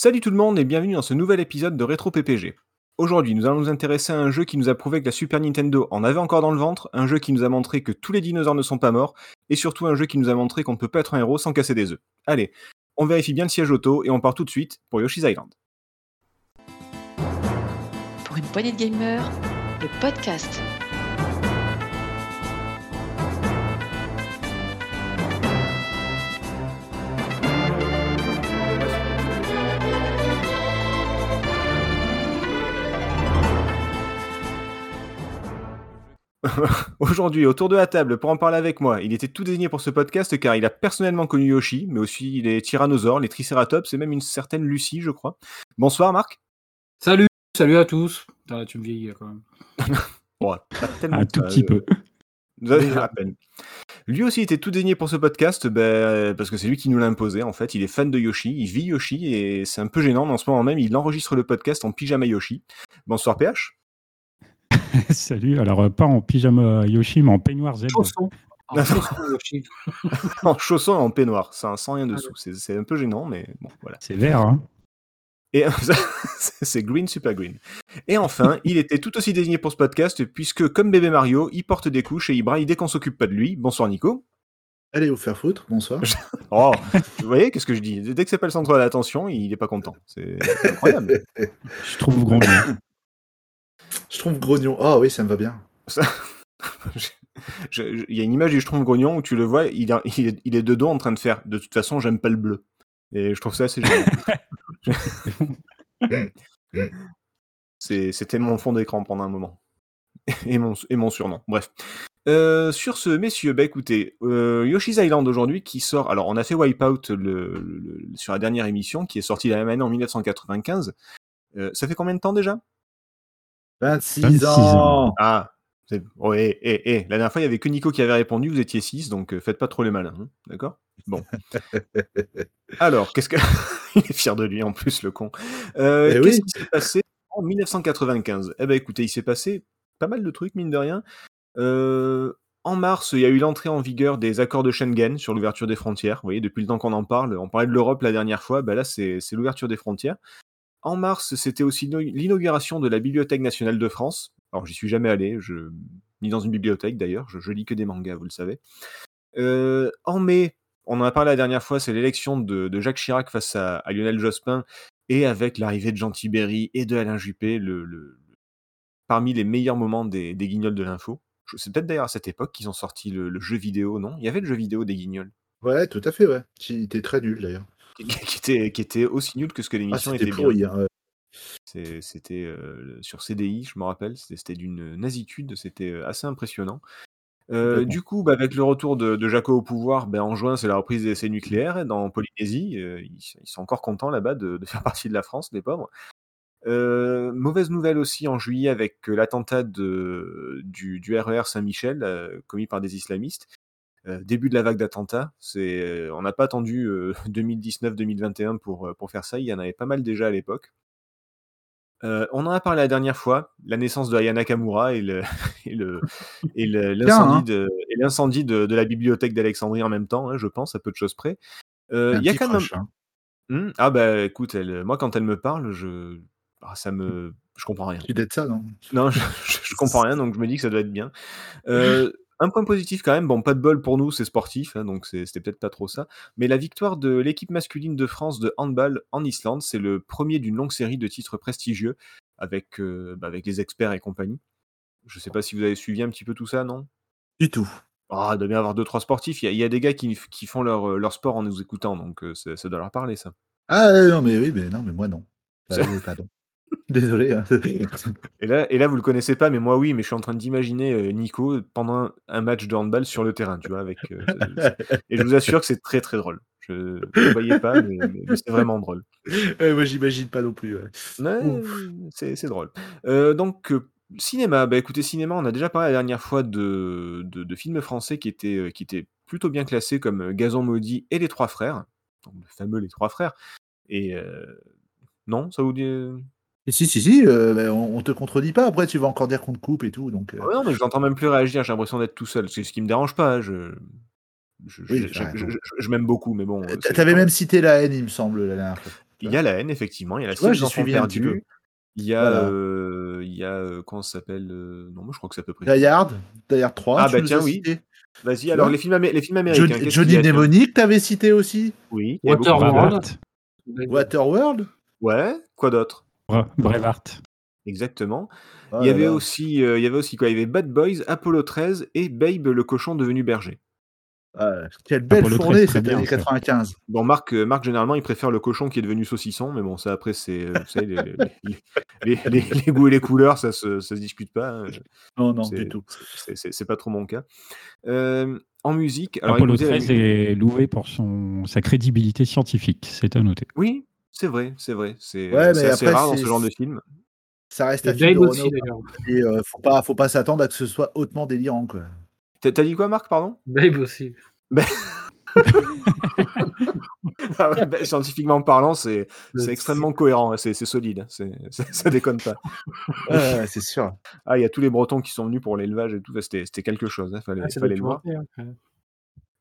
Salut tout le monde et bienvenue dans ce nouvel épisode de Rétro PPG. Aujourd'hui, nous allons nous intéresser à un jeu qui nous a prouvé que la Super Nintendo en avait encore dans le ventre, un jeu qui nous a montré que tous les dinosaures ne sont pas morts, et surtout un jeu qui nous a montré qu'on ne peut pas être un héros sans casser des œufs. Allez, on vérifie bien le siège auto et on part tout de suite pour Yoshi's Island. Pour une poignée de gamers, le podcast. Aujourd'hui, autour de la table, pour en parler avec moi, il était tout désigné pour ce podcast car il a personnellement connu Yoshi, mais aussi les tyrannosaures, les triceratops et même une certaine Lucie, je crois. Bonsoir Marc. Salut, salut à tous. Putain, tu me vieillis quand même. Tellement Un tout ça, petit euh, peu. Vous avez à peine. Lui aussi était tout désigné pour ce podcast, ben, parce que c'est lui qui nous l'a imposé en fait. Il est fan de Yoshi, il vit Yoshi et c'est un peu gênant, mais en ce moment même, il enregistre le podcast en pyjama Yoshi. Bonsoir PH. Salut. Alors, euh, pas en pyjama Yoshi, mais en peignoir Zelda. Chausson. Ah, chausson, Yoshi. en chaussons et en peignoir, sans, sans rien dessous. C'est c'est un peu gênant, mais bon, voilà. C'est vert, hein Et c'est green, super green. Et enfin, il était tout aussi désigné pour ce podcast, puisque comme bébé Mario, il porte des couches et il braille dès qu'on s'occupe pas de lui. Bonsoir Nico. Allez vous faire foutre, bonsoir. Oh, vous voyez, qu'est-ce que je dis? Dès que c'est pas le centre de l'attention, il est pas content. C'est incroyable. Je trouve grognon. Je trouve grognon. Ah oui, ça me va bien. Ça- Il y a une image du Schtroumpf grognon où tu le vois, il, a- il est, il est de dos en train de faire. De toute façon, j'aime pas le bleu. Et je trouve ça assez génial. C'était mon fond d'écran pendant un moment. Et mon, et mon surnom. Bref. Euh, sur ce, messieurs, bah écoutez, euh, Yoshi's Island aujourd'hui qui sort. Alors, on a fait Wipeout le- sur la dernière émission qui est sortie la même année en 1995. Euh, ça fait combien de temps déjà? 26, 26 ans. ans. Ah, c'est- oh, eh, eh, eh, la dernière fois, il y avait que Nico qui avait répondu, vous étiez 6, donc euh, faites pas trop les malins, hein, d'accord? Bon. Alors, qu'est-ce que... il est fier de lui en plus, le con. Euh, Eh qu'est-ce oui. qui s'est passé en 1995 Eh ben écoutez, il s'est passé pas mal de trucs, mine de rien. Euh, en mars, il y a eu l'entrée en vigueur des accords de Schengen sur l'ouverture des frontières. Vous voyez, depuis le temps qu'on en parle, on parlait de l'Europe la dernière fois, bah là, c'est l'ouverture des frontières. En mars, c'était aussi l'inauguration de la Bibliothèque nationale de France. Alors, j'y suis jamais allé, je... ni dans une bibliothèque d'ailleurs, je, lis que des mangas, vous le savez. Euh, en mai, on en a parlé la dernière fois, c'est l'élection de, Jacques Chirac face à, Lionel Jospin, et avec l'arrivée de Jean Tibéry et de Alain Juppé, le, parmi les meilleurs moments des, guignols de l'info. C'est peut-être d'ailleurs à cette époque qu'ils ont sorti le, le jeu vidéo, non? Il y avait le jeu vidéo des guignols, Ouais, tout à fait, ouais. Qui était très nul d'ailleurs. Qui, qui était, qui était aussi nul que ce que Ah, l'émission était bien. pourri. hein, ouais. C'est- C'était euh, sur CDI, je me rappelle, c'était d'une nasitude, c'était euh, assez impressionnant. Euh, du coup, bah, avec le retour de, de Jaco au pouvoir, ben, en juin, c'est la reprise des essais nucléaires et dans Polynésie. euh, ils, ils sont encore contents là-bas de, de faire partie de la France, les pauvres. Mauvaise nouvelle aussi en juillet avec l'attentat du, du RER Saint-Michel euh, commis par des islamistes. Euh, début de la vague d'attentats. C'est, euh, on n'a pas attendu euh, 2019-2021 pour, euh, pour faire ça. Il y en avait pas mal déjà à l'époque. Euh, on en a parlé la dernière fois, la naissance de Ayana Nakamura et le et le et le- l'incendie hein. de et l'incendie de, de la bibliothèque d'Alexandrie en même temps, hein, je pense à peu de choses près. Euh, Il y a quand même hein. Hmm, ah bah écoute, elle, moi quand elle me parle, je ah, ça me je comprends rien. Tu d'être ça, non? Non, je, je- je comprends rien, donc je me dis que ça doit être bien. Euh, un point positif quand même, bon, pas de bol pour nous, c'est sportif, hein, donc c'était peut-être pas trop ça. Mais la victoire de l'équipe masculine de France de handball en Islande, c'est le premier d'une longue série de titres prestigieux avec, euh, bah, avec les experts et compagnie. Je sais pas si vous avez suivi un petit peu tout ça, non? Du tout. Ah, il doit bien avoir deux, trois sportifs. Il y a, il y a des gars qui, qui font leur, leur sport en nous écoutant, donc euh, ça, doit leur parler, ça. Ah euh, non, mais oui, mais non, mais moi non. Bah, pardon. Désolé. hein. Et là, et là, vous le connaissez pas, mais moi, oui, mais je suis en train d'imaginer euh, Nico pendant un, match de handball sur le terrain, tu vois, avec. euh, et je vous assure que c'est très très drôle. Je ne le voyais pas, mais, c'est vraiment drôle. Ouais, moi, j'imagine pas non plus. ouais. Ouais, Ouf. c'est drôle. Euh, donc, cinéma, bah écoutez, cinéma, on a déjà parlé la dernière fois de, de, de films français qui étaient, qui étaient plutôt bien classés comme Gazon Maudit et Les Trois Frères, donc le fameux Les Trois Frères. Et euh, non, ça vous dit. Et si, si, si, euh, bah, on, on te contredit pas. Après, tu vas encore dire qu'on te coupe et tout. Donc, euh, Ah ouais, non, mais je l'entends même plus réagir, j'ai l'impression d'être tout seul. C'est ce qui me dérange pas. hein, Je, je, je- Oui, je- t'as je- raison. je- je m'aime beaucoup, mais bon. euh, c'est- T'avais même cité la haine, il me semble, la dernière fois. Il y a la haine, effectivement. Il y a la Tu d'enfants suivi un petit peu. Il y a, Voilà. euh, il y a euh, comment ça s'appelle euh, Non, moi je crois que c'est à peu près. Die Hard 3, Ah, tu bah tiens, oui. Vas-y, Tu alors les films, amé- les films américains. Johnny, qu'est-ce Johnny Mnemonic, t'avais cité aussi? Oui. Waterworld. Waterworld? Ouais. Quoi d'autre? Braveheart. Exactement. Oh il y avait là. aussi, euh, il y avait aussi quoi? Il y avait Bad Boys, Apollo 13 et Babe le cochon devenu berger. Ah, quelle belle Apollo 13, fournée cette année ça. 95. Bon, Marc, euh, Marc, généralement, il préfère le cochon qui est devenu saucisson, mais bon, ça après, c'est, euh, vous savez, les, les- les- les- les goûts et les couleurs, ça se, ça se discute pas. hein. Non, non, du tout. c'est- pas trop mon cas. Euh, en musique, alors Apollo écoutez, la 13 mu- est loué pour son, sa crédibilité scientifique, c'est à noter. Oui, c'est vrai, c'est vrai. C'est Ouais, c'est mais assez après, rare dans ce genre de film. Ça reste un film d'ailleurs. Et, euh, faut pas, faut pas s'attendre à que ce soit hautement délirant, quoi. T'as dit quoi, Marc, pardon? Babe aussi. Ah ouais, bah, Scientifiquement parlant, c'est extrêmement cohérent, hein, c'est solide, hein, c'est- ça déconne pas. Ouais, c'est sûr. Ah, il y a tous les Bretons qui sont venus pour l'élevage et tout, c'était quelque chose, hein, fallait, Ah, le voir. ouais.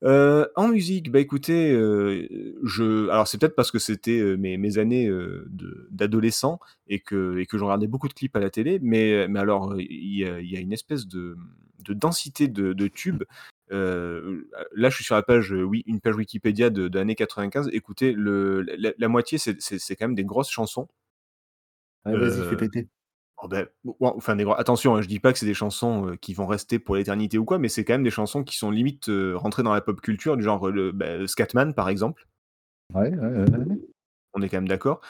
Euh, en musique, bah écoutez, euh, je, alors c'est peut-être parce que c'était euh, mes, mes années d'adolescent et que, et que je regardais beaucoup de clips à la télé, mais, mais alors il y, a, il y a une espèce de, de densité de, de tubes. Là, je suis sur la page, oui, une page Wikipédia de, de l'année 95. Écoutez, le, la, la moitié, c'est quand même des grosses chansons. Ouais, Vas-y, fais péter. Oh ben, enfin, des attention, hein, je dis pas que c'est des chansons euh, qui vont rester pour l'éternité ou quoi, mais c'est quand même des chansons qui sont limite euh, rentrées dans la pop culture, du genre le bah, Scatman par exemple. Ouais, ouais, ouais, ouais. On est quand même d'accord.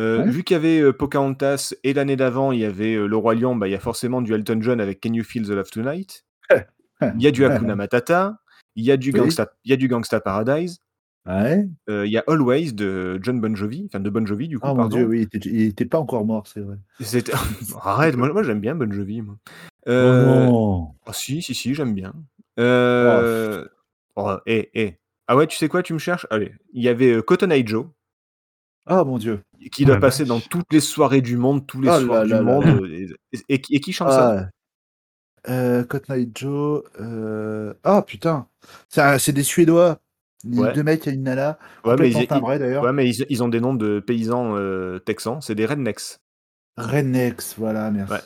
Euh, Ouais. Vu qu'il y avait Pocahontas et l'année d'avant, il y avait Le Roi Lion, bah, il y a forcément du Elton John avec Can You Feel the Love Tonight. Il y a du Hakuna Matata. Il y a du Oui. Gangsta, il y a du Gangsta Paradise. Ouais. euh, Il y a Always de John Bon Jovi, enfin de Bon Jovi du coup. Oh mon dieu, oui, il était, il était pas encore mort, c'est vrai. C'était- Arrête, moi, moi j'aime bien Bon Jovi. Moi. Euh, Oh non. Ah si, si, si, j'aime bien. Euh... Oh, eh, eh. Ah ouais, tu sais quoi, tu me cherches? Allez, il y avait euh, Cotton Eye Joe, Oh mon dieu. qui doit la passer vache. dans toutes les soirées du monde, tous les Oh soirs là du là là monde. euh, Et, et qui- et qui chante ça? Ah, euh, Cotton Eye Joe. euh, Ah putain. C'est un- c'est des Suédois. Les Ouais. Deux mecs et une nana. Ouais, mais, ils, ouais, mais ils, ils ont des noms de paysans euh, texans, c'est des rednecks. Rednecks, voilà, merci. Ouais.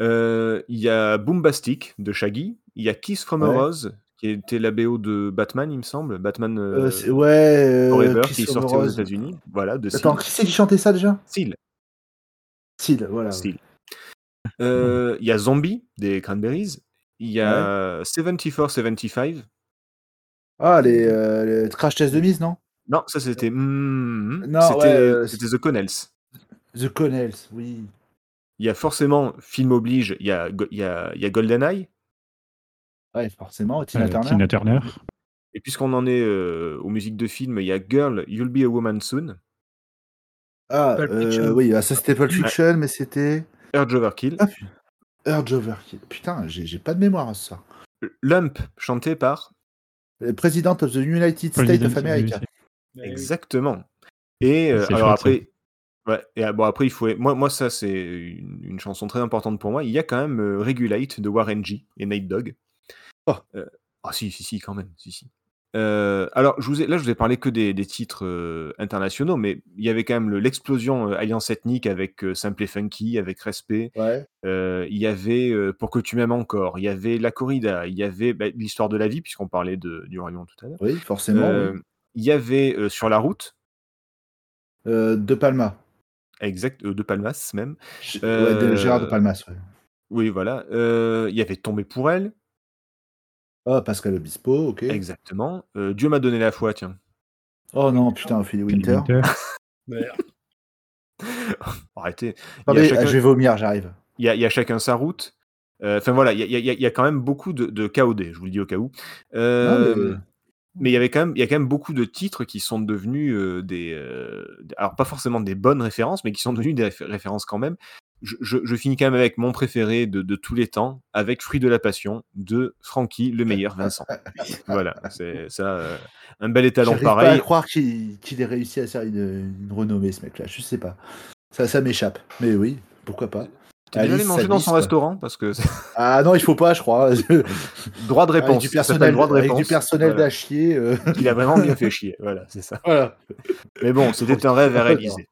Euh, Il y a Boombastic de Shaggy, il y a Kiss from a. Rose, qui était la BO de Batman, il me semble, Batman Euh, euh, ouais. Forever, Kiss qui est a sorti aux. États-Unis. Voilà, de Attends, Seal. qui c'est qui chantait ça déjà? Seal. Seal, voilà. Seal. Il y a Zombie des Cranberries. Il y a 74-75. Ah, les, euh, les Crash Test de mise, non? Non, ça c'était. hmm, Non, c'était ouais, euh, c'était The Connells. The Connells, oui. Il y a forcément, film oblige, il y a, il y a, il y a GoldenEye. Ouais, forcément, Tina Euh, Turner. Tina Turner. Et puisqu'on en est euh, aux musiques de film, il y a Girl, You'll Be a Woman Soon. Ah, Pulp euh, Fiction. oui, ah, ça c'était Pulp Fiction, mais c'était Urge Overkill. Ah, Urge Overkill. Putain, j'ai j'ai pas de mémoire à ça. Lump, chanté par. Le President of the United States of America. Exactement. Et euh, C'est alors chouette, après. Ouais, et ah, bon après il faut moi moi ça c'est une, une chanson très importante pour moi. Il y a quand même euh, Regulate de Warren G et Nate Dogg. Oh. Euh, ah si si si quand même si si. Euh, alors je vous ai, là je vous ai parlé que des, des titres euh, internationaux, mais il y avait quand même le- l'explosion euh, alliance ethnique avec euh, Simple et Funky, avec Respect. Ouais. Euh, il y avait euh, Pour que tu m'aimes encore. Il y avait La Corrida. Il y avait bah, l'histoire de la vie puisqu'on parlait de, du Royaume tout à l'heure. Oui, forcément. Euh. Il y avait euh, Sur la route. Euh, de Palma. Exact, euh, de Palmas même. Ouais, de Gérard de Palmas. Ouais. Oui, voilà. Euh, Il y avait Tombé pour elle, Oh, Pascal Obispo, ok. exactement. Euh, Dieu m'a donné la foi, tiens. Oh non, putain, Philly Phil Winter. Winter. Arrêtez. Attendez, chacun, je vais vomir, j'arrive. il y a- il y a chacun sa route. Euh, Enfin voilà, il y a, il y a- il y a quand même beaucoup de, de KOD, je vous le dis au cas où. Euh, Non, mais- mais il y avait quand même, il y a quand même beaucoup de titres qui sont devenus euh, des, euh, alors pas forcément des bonnes références, mais qui sont devenus des réfé- références quand même. Je, je- je finis quand même avec mon préféré de, de tous les temps, avec Fruit de la Passion de Francky, le meilleur Vincent. voilà, c'est ça, euh, un bel étalon J'arrive pas à pareil. croire qu'il ait réussi à faire une, une renommée, ce mec-là. Je sais pas. Ça, ça m'échappe. Mais oui, pourquoi pas. T'es déjà allé manger dans son quoi. restaurant parce que Ah non, il faut pas, je crois. droit de Avec réponse. du ça s'appelle personnel, droit de avec réponse. du personnel Voilà. d'à chier. euh, Il a vraiment bien fait chier. Voilà, c'est ça. Voilà. Mais bon, c'était un rêve à réaliser.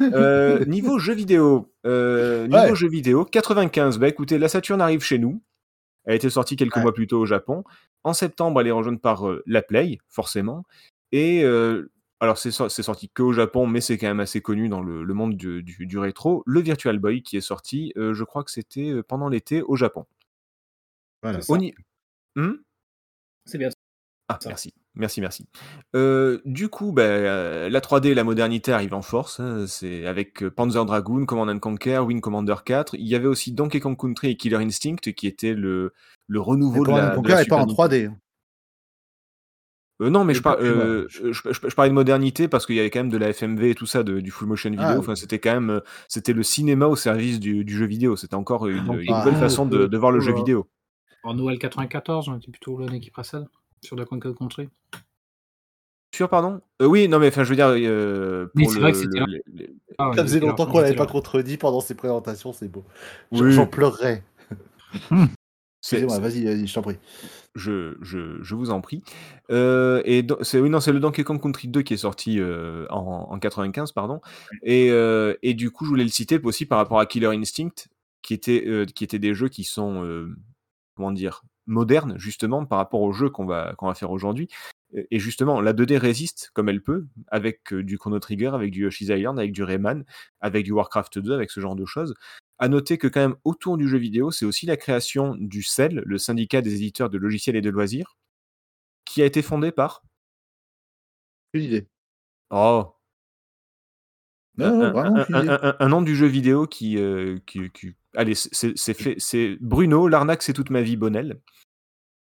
Euh, niveau jeux vidéo, euh, niveau Ouais. jeux vidéo, 95. Bah écoutez, la Saturn arrive chez nous. Elle était sortie quelques Ouais. mois plus tôt au Japon. En septembre, elle est rejointe par euh, la Play, forcément. Et euh, alors, c'est so- c'est sorti que au Japon, mais c'est quand même assez connu dans le, le monde du, du- du rétro. Le Virtual Boy qui est sorti, euh, je crois que c'était pendant l'été au Japon. Voilà. Au ni- Hmm C'est bien. Ah, Ça. merci, merci, merci. Euh, du coup, bah, euh, la 3D et la modernité arrivent en force. hein, c'est avec euh, Panzer Dragoon, Command and Conquer, Wing Commander 4. Il y avait aussi Donkey Kong Country et Killer Instinct qui était le, le renouveau de Command la, de Conquer la est pas en Nintendo. 3D. hein. Euh, non, mais je, par- puis, moi, euh, je, je- je parlais de modernité parce qu'il y avait quand même de la FMV et tout ça, de- du full motion vidéo. Ah, enfin, c'était quand même, c'était le cinéma au service du, du jeu vidéo. C'était encore une, ah, nouvelle façon de, de voir le jeu vidéo. En Noël 94, on était plutôt l'année qui précède, sur la Conquer Country. Sûr, pardon? Euh, Oui, non, mais enfin, je veux dire, euh, pour c'est le, vrai que c'était le- Ah, Ça faisait longtemps qu'on l'avait pas contredit pendant ces présentations, c'est beau. J'en Oui. j'en pleurerais. c'est- Excusez-moi, vas-y, vas-y, je t'en prie. je, je, je vous en prie. Euh, et c'est oui, non, c'est le Donkey Kong Country 2 qui est sorti euh, en, en 95, pardon. Et, euh, et du coup, je voulais le citer aussi par rapport à Killer Instinct, qui était, euh, qui étaient des jeux qui sont, euh, comment dire, modernes, justement, par rapport aux jeux qu'on va, qu'on va faire aujourd'hui. Et justement, la 2D résiste comme elle peut, avec euh, du Chrono Trigger, avec du Yoshi's Island, avec du Rayman, avec du Warcraft 2, avec ce genre de choses. À noter que quand même autour du jeu vidéo, c'est aussi la création du CEL, le syndicat des éditeurs de logiciels et de loisirs, qui a été fondé par Une idée. oh, Non, non, un, un- nom du jeu vidéo qui, euh, qui, qui- allez, c'est- fait, Bruno, l'arnaque c'est toute ma vie, Bonnel,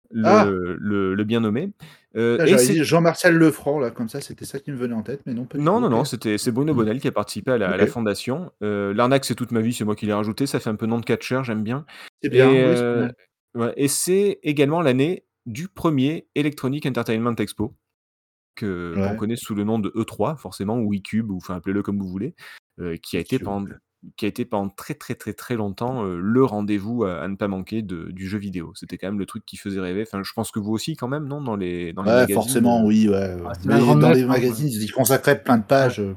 le, Ah le, le bien nommé. Euh, Jean-Martial Lefranc, là, comme ça, c'était ça qui me venait en tête, mais non, Non, non, non, c'était c'est Bruno Bonnel qui a participé à la, à la Ok. fondation. Euh, L'arnaque, c'est toute ma vie, c'est moi qui l'ai rajouté. Ça fait un peu nom de catcheur, j'aime bien. C'est bien, Et, oui, c'est euh, ouais, et c'est également l'année du premier Electronic Entertainment Expo, que connaît sous le nom de E3, forcément, ou eCube, ou enfin appelez-le comme vous voulez, euh, qui a été pendant. Qui a été pendant très très très très longtemps euh, le rendez-vous à, à ne pas manquer de- du jeu vidéo. C'était quand même le truc qui faisait rêver. Enfin, je pense que vous aussi quand même, non, dans les dans les Ouais, magazines. forcément, euh, oui, ouais. Ah, Mais dans les magazines, ils y consacraient plein de pages. euh,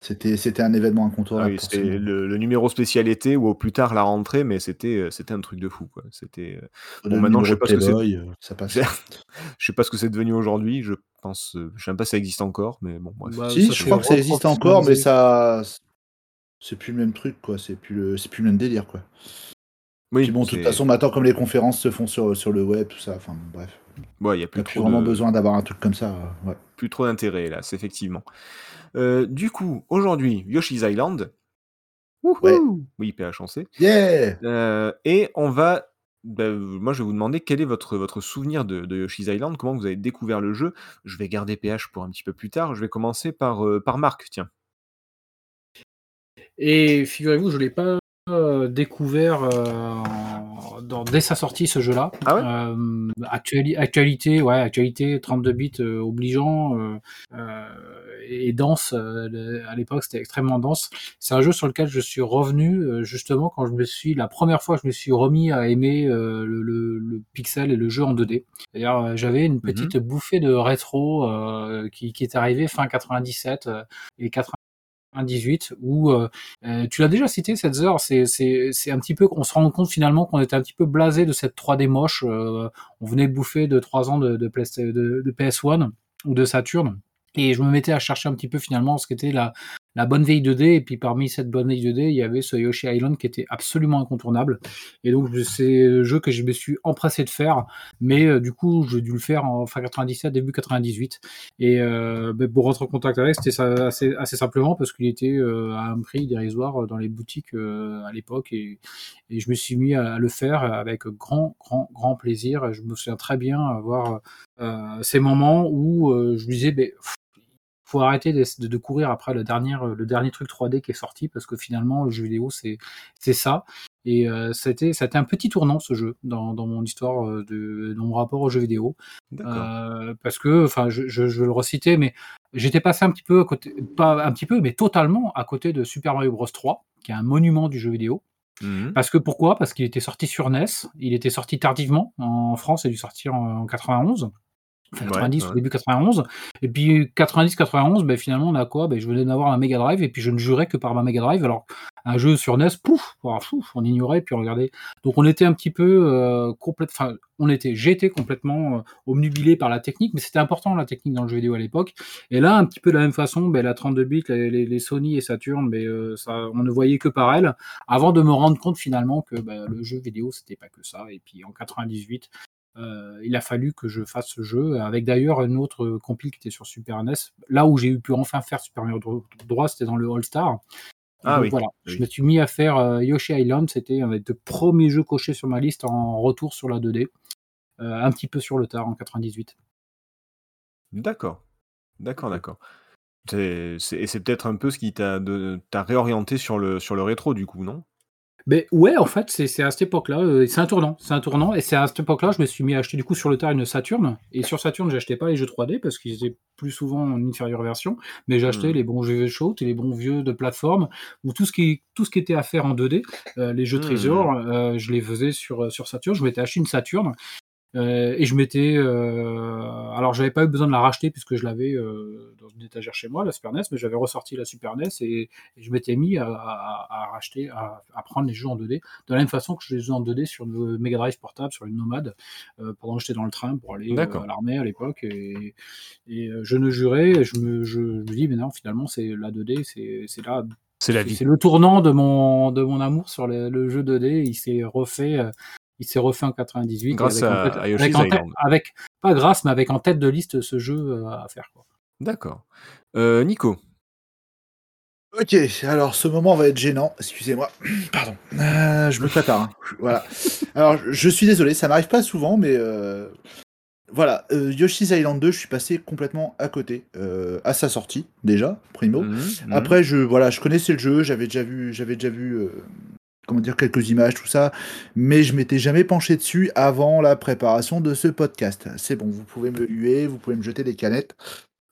C'était, c'était un événement Ah incontournable. oui, c'était le, le numéro spécial été ou au plus tard la rentrée, mais c'était c'était un truc de fou quoi. C'était Le bon maintenant je sais pas ce que c'est. Ça passe. Je sais pas ce que c'est devenu aujourd'hui. Je pense, je sais même pas si ça existe encore, mais bon bref. Bah, Si, ça je crois que ça existe encore, mais ça, c'est plus le même truc, quoi. C'est plus le, c'est plus le même délire, quoi. Oui, Puis bon, de toute façon, maintenant, comme les conférences se font sur, sur le web, tout ça, enfin, bref. ouais, il y a plus vraiment de besoin d'avoir un truc comme ça, euh, ouais. plus trop d'intérêt là, c'est effectivement. Euh, du coup, aujourd'hui, Yoshi's Island. Ouais. Oui, PH on sait. Yeah! Euh, et on va. bah, moi, je vais vous demander quel est votre, votre souvenir de, de Yoshi's Island, comment vous avez découvert le jeu. Je vais garder PH pour un petit peu plus tard. Je vais commencer par, euh, par Marc, tiens. Et figurez-vous, je ne l'ai pas euh, découvert euh, dans- dès sa sortie, ce jeu-là. Ah ouais? Euh, actuali- actualité, ouais, actualité 32 bits euh, obligeant euh, euh, et dense. euh, à l'époque, c'était extrêmement dense. C'est un jeu sur lequel je suis revenu euh, justement quand je me suis, la première fois, je me suis remis à aimer euh, le, le- le pixel et le jeu en 2D. D'ailleurs, j'avais une petite bouffée de rétro euh, qui, qui est arrivée fin 97 euh, et 80 98 où euh, euh, tu l'as déjà cité cette heure c'est c'est c'est un petit peu on se rend compte finalement qu'on était un petit peu blasé de cette 3D moche euh, on venait de bouffer de trois ans de de, de, de PS1 ou de Saturn et je me mettais à chercher un petit peu finalement ce qu'était la la bonne vieille 2D et puis parmi cette bonne vieille 2D il y avait ce Yoshi Island qui était absolument incontournable. Et donc c'est le jeu que je me suis empressé de faire mais euh, du coup j'ai dû le faire en fin 97 début 98 et euh, ben, pour rentrer en contact avec, c'était assez, assez simplement parce qu'il était euh, à un prix dérisoire dans les boutiques à l'époque. Et, je me suis mis à, le faire avec grand, grand, grand plaisir. Je me souviens très bien avoir ces moments où je me disais, ben, faut arrêter de, de- de courir après le dernier, le dernier truc 3D qui est sorti parce que finalement le jeu vidéo c'est c'est ça. Et euh, c'était c'était un petit tournant ce jeu dans, dans mon histoire euh, de dans mon rapport au jeu vidéo. Euh, parce que, enfin, je, je, je vais le reciter, mais j'étais passé un petit peu à côté, pas un petit peu, mais totalement à côté de Super Mario Bros 3, qui est un monument du jeu vidéo. Mmh Parce que pourquoi? Parce qu'il était sorti sur NES, il était sorti tardivement. En France, il a dû sortir en 91. Enfin, Ouais, 90 ouais. au début 91 et puis 90-91 ben finalement on a quoi? Ben je venais d'avoir ma Mega Drive et puis je ne jurais que par ma Mega Drive. Alors un jeu sur NES pouf, on ignorait puis on regardait. Donc on était un petit peu euh, complète enfin on était j'étais complètement euh, obnubilé par la technique mais c'était important la technique dans le jeu vidéo à l'époque. Et là un petit peu de la même façon ben la 32 bits les, les, les Sony et Saturn ben euh, ça on ne voyait que par elle avant de me rendre compte finalement que ben, le jeu vidéo c'était pas que ça. Et puis en 98 euh, il a fallu que je fasse ce jeu, avec d'ailleurs une autre compile qui était sur Super NES. Là où j'ai eu pu enfin faire Super Mario droit, c'était dans le All Star. Ah Donc oui, voilà, oui. je me suis mis à faire euh, Yoshi Island, c'était un des premiers jeux cochés sur ma liste en retour sur la 2D, euh, un petit peu sur le tard en 98. D'accord. D'accord, d'accord. Et c'est peut-être un peu ce qui t'a réorienté sur le sur le rétro du coup, non? Mais ouais, en fait, c'est à cette époque-là, euh, c'est un tournant, c'est un tournant, et c'est à cette époque-là, je me suis mis à acheter du coup sur le tard une Saturn, et sur Saturn, j'achetais pas les jeux 3D parce qu'ils étaient plus souvent en inférieure version, mais j'achetais Mmh. les bons jeux shoot et les bons vieux de plateforme, ou tout ce qui tout ce qui était à faire en 2D, euh, les jeux Mmh. Treasure, euh, je les faisais sur sur Saturn, je m'étais acheté une Saturn. Euh, et je m'étais, euh, alors j'avais pas eu besoin de la racheter puisque je l'avais euh, dans une étagère chez moi, la Super NES, mais j'avais ressorti la Super NES et, et je m'étais mis à, à- à racheter, à, à prendre les jeux en 2D, de la même façon que je les ai en 2D sur le Mega Drive portable, sur une Nomade, euh, pendant que j'étais dans le train pour aller euh, à l'armée à l'époque. Et, et, euh, je ne jurais, je me, je me dis, mais non, finalement, c'est la 2D, c'est c'est là. C'est la c'est- vie. C'est le tournant de mon, de mon amour sur le, le jeu 2D. Il s'est refait, il s'est refait en 98. et Grâce avec en à- tête- à avec Yoshi's tête- Island. avec- pas grâce, mais avec en tête de liste ce jeu euh, à faire. D'accord. Heu, Nico? Ok, alors ce moment va être gênant, excusez-moi. Pardon. Euh, je me prépare. hein. Voilà. Alors, je suis désolé, ça m'arrive pas souvent, mais euh, voilà. Euh, Yoshi's Island 2, je suis passé complètement à côté euh, à sa sortie déjà, primo. Mmh, mmh. Après, je voilà, je connaissais le jeu, j'avais déjà vu, j'avais déjà vu, euh, comment dire, quelques images, tout ça, mais je m'étais jamais penché dessus avant la préparation de ce podcast. C'est bon, vous pouvez me huer, vous pouvez me jeter des canettes.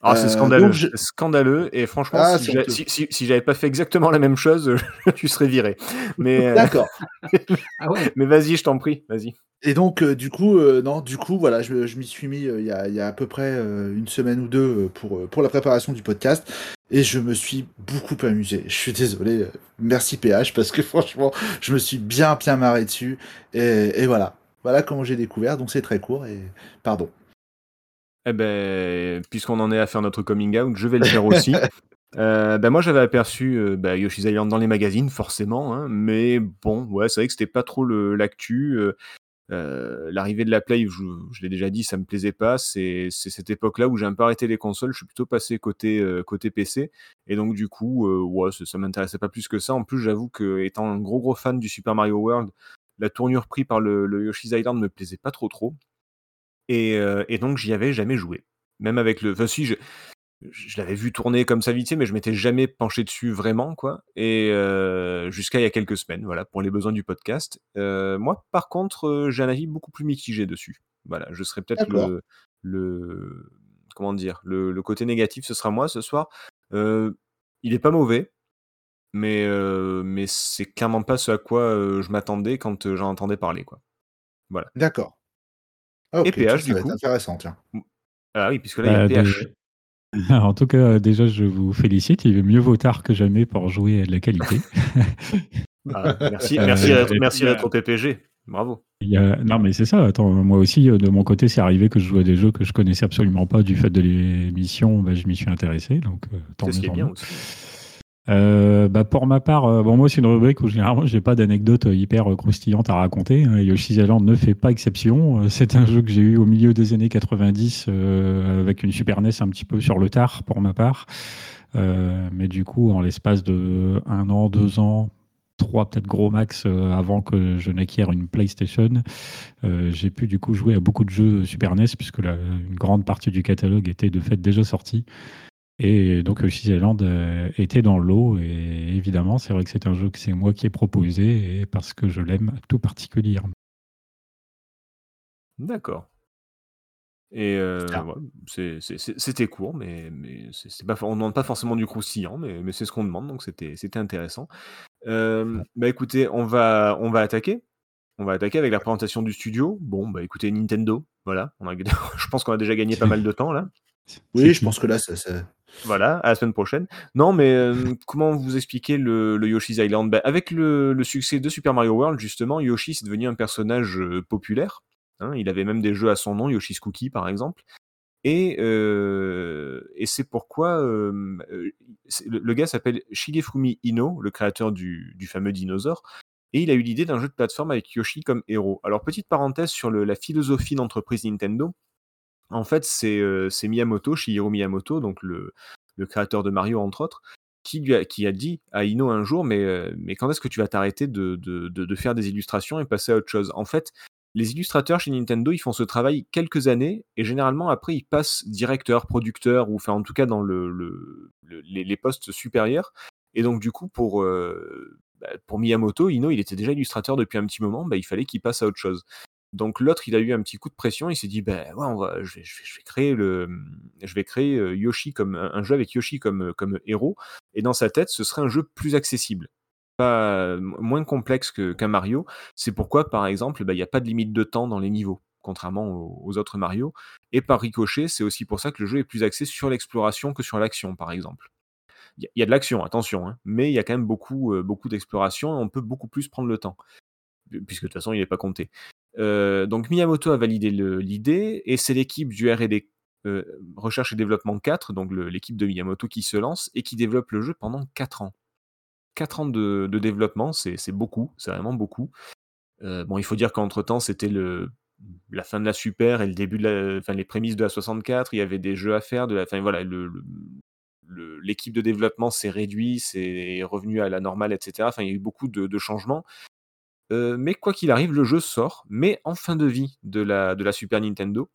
Ah, c'est Euh, scandaleux, je- scandaleux et franchement Ah, si j'avais pas fait exactement la même chose, tu serais viré. Mais, heu, D'accord. Ah ouais mais vas-y, je t'en prie, vas-y. Et donc, euh, du coup, euh, non, du coup, voilà, je, je m'y suis mis euh, il y, a, il y a à peu près euh, une semaine ou deux euh, pour, euh, pour la préparation du podcast. Et je me suis beaucoup amusé. Je suis désolé. euh, Merci PH, parce que franchement, je me suis bien, bien marré dessus. Et, et voilà. Voilà comment j'ai découvert. Donc, c'est très court. Et pardon. Eh ben, puisqu'on en est à faire notre coming out, je vais le faire aussi. Euh, ben moi, j'avais aperçu euh, bah, Yoshi's Island dans les magazines, forcément, hein, mais bon, ouais, c'est vrai que c'était pas trop l'actu. euh, euh, L'arrivée de la Play, je, je l'ai déjà dit, ça me plaisait pas. C'est cette époque-là où j'ai un peu arrêté les consoles. Je suis plutôt passé côté côté PC, et donc du coup, ouais, ça, ça m'intéressait pas plus que ça. En plus, j'avoue que étant un gros gros fan du Super Mario World, la tournure prise par le, le Yoshi's Island me plaisait pas trop trop. Et, euh, et donc, j'y avais jamais joué. Même avec le. Enfin, si, je, je l'avais vu tourner comme ça vite mais je m'étais jamais penché dessus vraiment, quoi. Et euh, jusqu'à il y a quelques semaines, voilà, pour les besoins du podcast. Euh, moi, par contre, j'ai un avis beaucoup plus mitigé dessus. Voilà, je serais peut-être le, le. Comment dire le, le côté négatif, ce sera moi ce soir. Il est pas mauvais, mais, euh, mais c'est clairement pas ce à quoi euh, je m'attendais quand euh, j'en entendais parler, quoi. Voilà. D'accord. Ah, ok, Et PH, ça du va être coup intéressant, tiens. Ah oui, puisque là, il y a Bah, PH. de- En tout cas, déjà, je vous félicite. Il est mieux vaut tard que jamais pour jouer à de la qualité. Ah, merci, Euh, merci, euh, PPG. Bravo. Il y a- Non, mais c'est ça. Attends, moi aussi, euh, de mon côté, c'est arrivé que je jouais à des jeux que je connaissais absolument pas du fait de l'émission. Bah, je m'y suis intéressé, donc euh, tant C'est ce mieux, qui est tant bien mieux. aussi. Euh, bah pour ma part, euh, bon moi c'est une rubrique où généralement j'ai pas d'anecdotes euh, hyper euh, croustillantes à raconter. hein. Yoshi's Island ne fait pas exception. C'est un jeu que j'ai eu au milieu des années 90 euh, avec une Super NES un petit peu sur le tard pour ma part. Mais du coup, en l'espace de un an, deux ans, trois peut-être gros max avant que je n'acquière une PlayStation, euh, j'ai pu du coup jouer à beaucoup de jeux Super NES puisque la, une grande partie du catalogue était de fait déjà sortie. Et donc Yoshi's Island euh, était dans l'eau et évidemment c'est vrai que c'est un jeu que c'est moi qui ai proposé et parce que je l'aime tout particulièrement. D'accord. Et euh, ouais, c'était court, mais, pas, on ne demande pas forcément du croustillant, mais, mais c'est ce qu'on demande, donc c'était intéressant. Euh, bah écoutez, on va, on va attaquer. On va attaquer avec la présentation du studio. Bon, bah écoutez, Nintendo, voilà. On a, je pense qu'on a déjà gagné pas mal de temps là. Oui, je pense que là, ça, ça... Voilà, à la semaine prochaine. Non, mais euh, comment vous expliquer le, le Yoshi's Island? Bah, Avec le, le, succès de Super Mario World, justement, Yoshi c'est devenu un personnage euh, populaire. Hein, il avait même des jeux à son nom, Yoshi's Cookie par exemple. Et, euh, et c'est pourquoi le, le, gars s'appelle Shigefumi Ino, le créateur du, du fameux dinosaure. Et il a eu l'idée d'un jeu de plateforme avec Yoshi comme héros. Alors, petite parenthèse sur la philosophie d'entreprise Nintendo. En fait, c'est Miyamoto, Shigeru Miyamoto, donc le, créateur de Mario, entre autres, qui, a, dit à Ino un jour Mais, quand est-ce que tu vas t'arrêter de, faire des illustrations et passer à autre chose? En fait, les illustrateurs chez Nintendo, ils font ce travail quelques années et généralement après ils passent directeur, producteur ou en tout cas dans le, le, le les, postes supérieurs. Et donc du coup pour euh, pour Miyamoto, Ino, il était déjà illustrateur depuis un petit moment, bah, il fallait qu'il passe à autre chose. Donc l'autre, il a eu un petit coup de pression, il s'est dit, bah ouais, on va, je vais, créer le, je vais créer Yoshi comme un jeu avec Yoshi comme comme héros, et dans sa tête, ce serait un jeu plus accessible, moins complexe qu'un Mario. C'est pourquoi, par exemple, bah, il n'y a pas de limite de temps dans les niveaux, contrairement aux, autres Mario. Et par ricochet, c'est aussi pour ça que le jeu est plus axé sur l'exploration que sur l'action, par exemple il y, a de l'action, attention, hein, mais il y a quand même beaucoup, beaucoup d'exploration et on peut beaucoup plus prendre le temps, puisque de toute façon, il n'est pas compté. Euh, donc Miyamoto a validé l'idée et c'est l'équipe du R&D euh, Recherche et Développement 4, donc l'équipe de Miyamoto qui se lance et qui développe le jeu pendant 4 ans. 4 ans de, développement, c'est beaucoup, c'est vraiment beaucoup. Euh, bon, il faut dire qu'entre-temps, c'était la fin de la Super et le début de la, enfin, les prémices de la 64, il y avait des jeux à faire, de la, enfin, voilà, l'équipe de développement s'est réduite, c'est revenu à la normale, etc. Enfin, il y a eu beaucoup de changements. Euh, mais quoi qu'il arrive, le jeu sort, mais en fin de vie de la, Super Nintendo.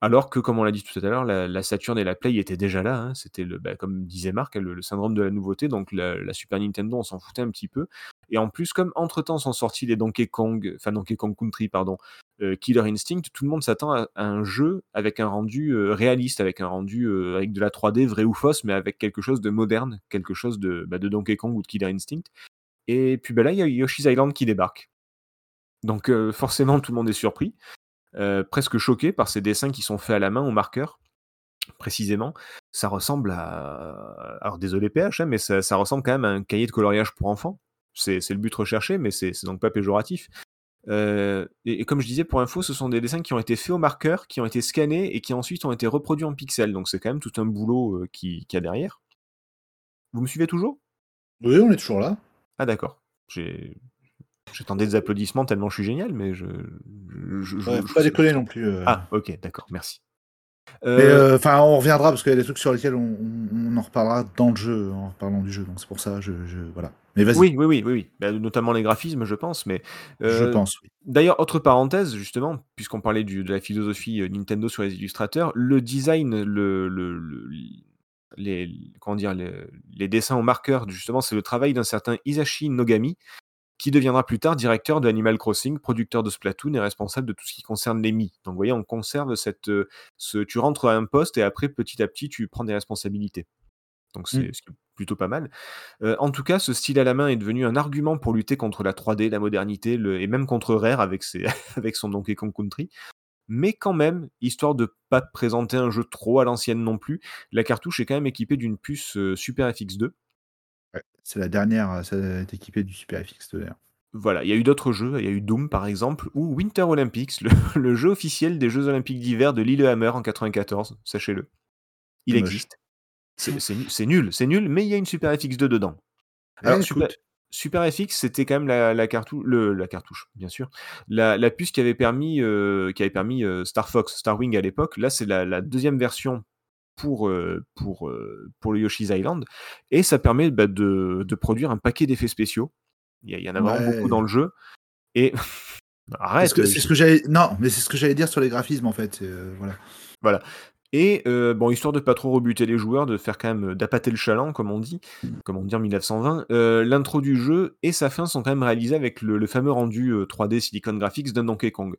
Alors que, comme on l'a dit tout à l'heure, la, Saturn et la Play étaient déjà là. Hein. C'était, bah, comme disait Marc, le, syndrome de la nouveauté. Donc la, Super Nintendo, on s'en foutait un petit peu. Et en plus, comme entre-temps sont sortis les Donkey Kong, enfin Donkey Kong Country, pardon, euh, Killer Instinct, tout le monde s'attend à, un jeu avec un rendu euh, réaliste, avec un rendu avec de la 3D, vrai ou fausse, mais avec quelque chose de moderne, quelque chose de, bah, de Donkey Kong ou de Killer Instinct. Et puis bah, là, il y a Yoshi's Island qui débarque. Donc euh, forcément, tout le monde est surpris. Euh, presque choqué par ces dessins qui sont faits à la main au marqueur. Précisément, ça ressemble à. Alors désolé PH, hein, mais ça, ressemble quand même à un cahier de coloriage pour enfants. C'est le but recherché, mais c'est donc pas péjoratif. Euh, et, comme je disais, pour info, ce sont des dessins qui ont été faits au marqueur, qui ont été scannés et qui ensuite ont été reproduits en pixels. Donc c'est quand même tout un boulot qui, qui a derrière. Vous me suivez toujours? Oui, on est toujours là. Ah d'accord. J'ai J'attendais des applaudissements tellement je suis génial, mais je. je, je ouais, pas déconner non plus. Euh... Ah, ok, d'accord, merci. Euh... Enfin, on reviendra parce qu'il y a des trucs sur lesquels on, on, en reparlera dans le jeu, en parlant du jeu. Donc c'est pour ça, je, je voilà. Mais vas-y. Oui, oui, oui, oui, oui. Bah, notamment les graphismes, je pense. Mais euh... je pense. Oui. D'ailleurs, autre parenthèse, justement, puisqu'on parlait du, de la philosophie euh, Nintendo sur les illustrateurs, le design, le, le, le les, comment dire, les, les, dessins au marqueur, justement, c'est le travail d'un certain Isashi Nogami, qui deviendra plus tard directeur de Animal Crossing, producteur de Splatoon et responsable de tout ce qui concerne les Mi. Donc vous voyez, on conserve cette, ce, tu rentres à un poste et après petit à petit tu prends des responsabilités. Donc c'est mmh. plutôt pas mal. Euh, en tout cas, ce style à la main est devenu un argument pour lutter contre la 3D, la modernité, le, et même contre Rare avec, ses, avec son Donkey Kong Country. Mais quand même, histoire de pas présenter un jeu trop à l'ancienne non plus, la cartouche est quand même équipée d'une puce euh, Super FX2 c'est la dernière, ça est équipée du Super FX de Voilà, il y a eu d'autres jeux, il y a eu Doom par exemple, ou Winter Olympics, le, le jeu officiel des Jeux Olympiques d'hiver de Lillehammer en 94, sachez-le. Il existe. C'est nul, c'est nul, mais il y a une Super FX2 dedans. Alors, ouais, Super, Super, FX, c'était quand même la, la, cartou le, la cartouche, bien sûr, la, la puce qui avait permis, euh, qui avait permis euh, Star Fox, Star Wing à l'époque. Là, c'est la, deuxième version pour, pour, pour le Yoshi's Island. Et ça permet bah, de, de, produire un paquet d'effets spéciaux. Il y, en a vraiment beaucoup dans le jeu. Et. Arrête. C'est ce que, j'allais. Non, mais c'est ce que j'allais dire sur les graphismes en fait. Euh, voilà. Voilà. Et euh, bon, histoire de pas trop rebuter les joueurs, de faire quand même d'appâter le chaland, comme on dit, comme on dit en 1920, euh, l'intro du jeu et sa fin sont quand même réalisés avec le, le fameux rendu 3D Silicon Graphics d'un Donkey Kong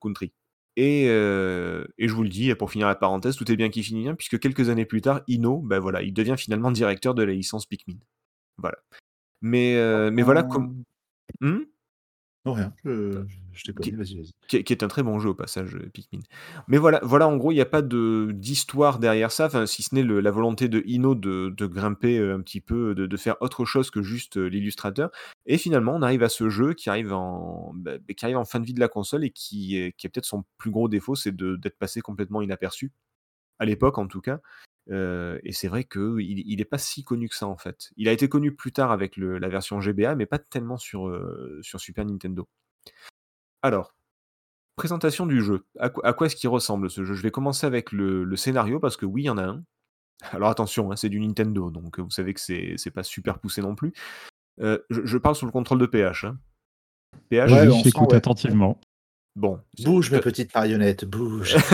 Country. Et, euh, et, je vous le dis, pour finir la parenthèse, tout est bien qui finit bien, puisque quelques années plus tard, Ino, ben voilà, il devient finalement directeur de la licence Pikmin. Voilà. Mais, euh, mais voilà comme. Hmm non, rien. Je, je t'ai pas Qui- dit, vas-y, vas-y. qui, est- qui est un très bon jeu au passage, euh, Pikmin. Mais voilà, voilà en gros, il n'y a pas de d'histoire derrière ça, si ce n'est le- la volonté de Ino de, de grimper euh, un petit peu, de, de faire autre chose que juste euh, l'illustrateur. Et finalement, on arrive à ce jeu qui arrive en, bah, qui arrive en fin de vie de la console et qui, qui est peut-être son plus gros défaut, c'est de- d'être passé complètement inaperçu, à l'époque en tout cas. Euh, et c'est vrai qu'il il est pas si connu que ça en fait. Il a été connu plus tard avec le- la version GBA, mais pas tellement sur, euh, sur Super Nintendo. Alors, présentation du jeu. À quoi, à quoi est-ce qu'il ressemble ce jeu? Je vais commencer avec le, le scénario parce que oui, il y en a un. Alors attention, hein, c'est du Nintendo, donc vous savez que c'est c'est pas super poussé non plus. Euh, je, je parle sous le contrôle de PH. hein. PH, Ouais, sent, j'écoute ouais. attentivement. bon. Bouge, ma petite marionnette, bouge.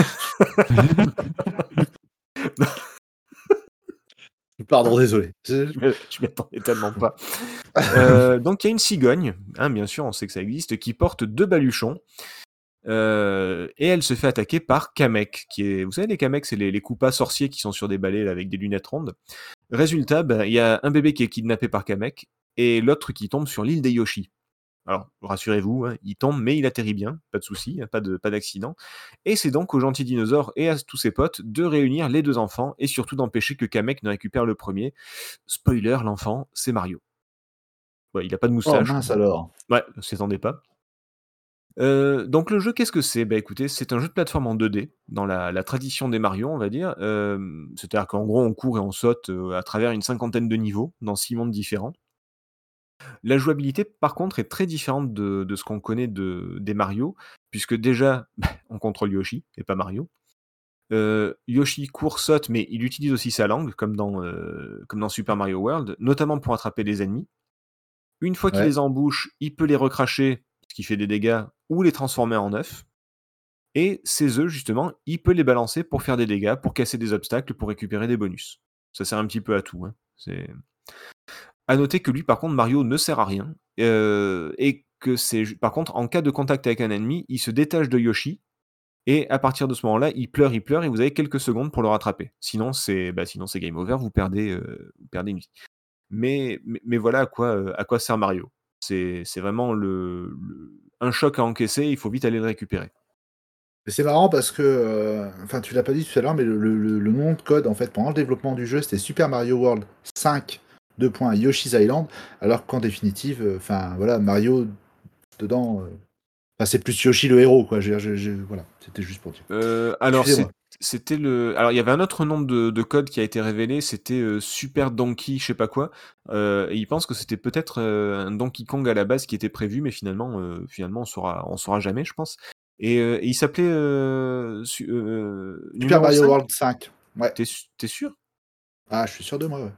Pardon, désolé. Je- Je m'y attendais tellement pas. Euh, donc il y a une cigogne, hein, bien sûr, on sait que ça existe, qui porte deux baluchons. euh, et elle se fait attaquer par Kamek, qui est, vous savez, les Kamek, c'est les, les coupas sorciers qui sont sur des balais avec des lunettes rondes. Résultat, ben, il y a un bébé qui est kidnappé par Kamek et l'autre qui tombe sur l'île des Yoshi. Alors, rassurez-vous, hein, il tombe, mais il atterrit bien, pas de souci, pas de pas d'accident. Et c'est donc au gentil dinosaure et à tous ses potes de réunir les deux enfants et surtout d'empêcher que Kamek ne récupère le premier. Spoiler, l'enfant, c'est Mario. Ouais, il a pas de Oh moustache. mince alors. Ouais, ne s'attendait pas. Euh, donc le jeu, qu'est-ce que c'est? Bah écoutez, c'est un jeu de plateforme en 2D, dans la, la tradition des Mario, on va dire. Euh, C'est-à-dire qu'en gros, on court et on saute euh, à travers une cinquantaine de niveaux, dans six mondes différents. La jouabilité, par contre, est très différente de, de ce qu'on connaît de, des Mario, puisque déjà, on contrôle Yoshi, et pas Mario. Euh, Yoshi court, saute, mais il utilise aussi sa langue, comme dans, euh, comme dans Super Mario World, notamment pour attraper les ennemis. Une fois qu'il les a en bouche, il peut les recracher, ce qui fait des dégâts, ou les transformer en œufs. Et ces œufs, justement, il peut les balancer pour faire des dégâts, pour casser des obstacles, pour récupérer des bonus. Ça sert un petit peu à tout. Hein. C'est... À noter que lui, par contre, Mario ne sert à rien. euh, et que c'est. Par contre, en cas de contact avec un ennemi, il se détache de Yoshi. Et à partir de ce moment-là, il pleure, il pleure, et vous avez quelques secondes pour le rattraper. Sinon, c'est, bah, sinon, c'est game over, vous perdez, euh, vous perdez une vie. Mais, voilà à quoi, euh, à quoi sert Mario. C'est, vraiment un choc à encaisser, il faut vite aller le récupérer. C'est marrant parce que, enfin, tu l'as pas dit tout à l'heure, mais le nom de code, en fait, pendant le développement du jeu, c'était Super Mario World 5, 2 points, Yoshi's Island, alors qu'en définitive, euh, enfin, voilà, Mario, dedans, euh, c'est plus Yoshi le héros, quoi. Je, je- je- voilà, c'était juste pour dire. Euh, alors, c'était le. Alors, il y avait un autre nom de, de code qui a été révélé, c'était euh, Super Donkey, je sais pas quoi. Euh, et ils pensent que c'était peut-être euh, un Donkey Kong à la base qui était prévu, mais finalement, finalement, on saura, on saura jamais, je pense. Et, et il s'appelait su- Super Mario 5. World 5. Ouais. T'es sûr? Ah, je suis sûr de moi, ouais.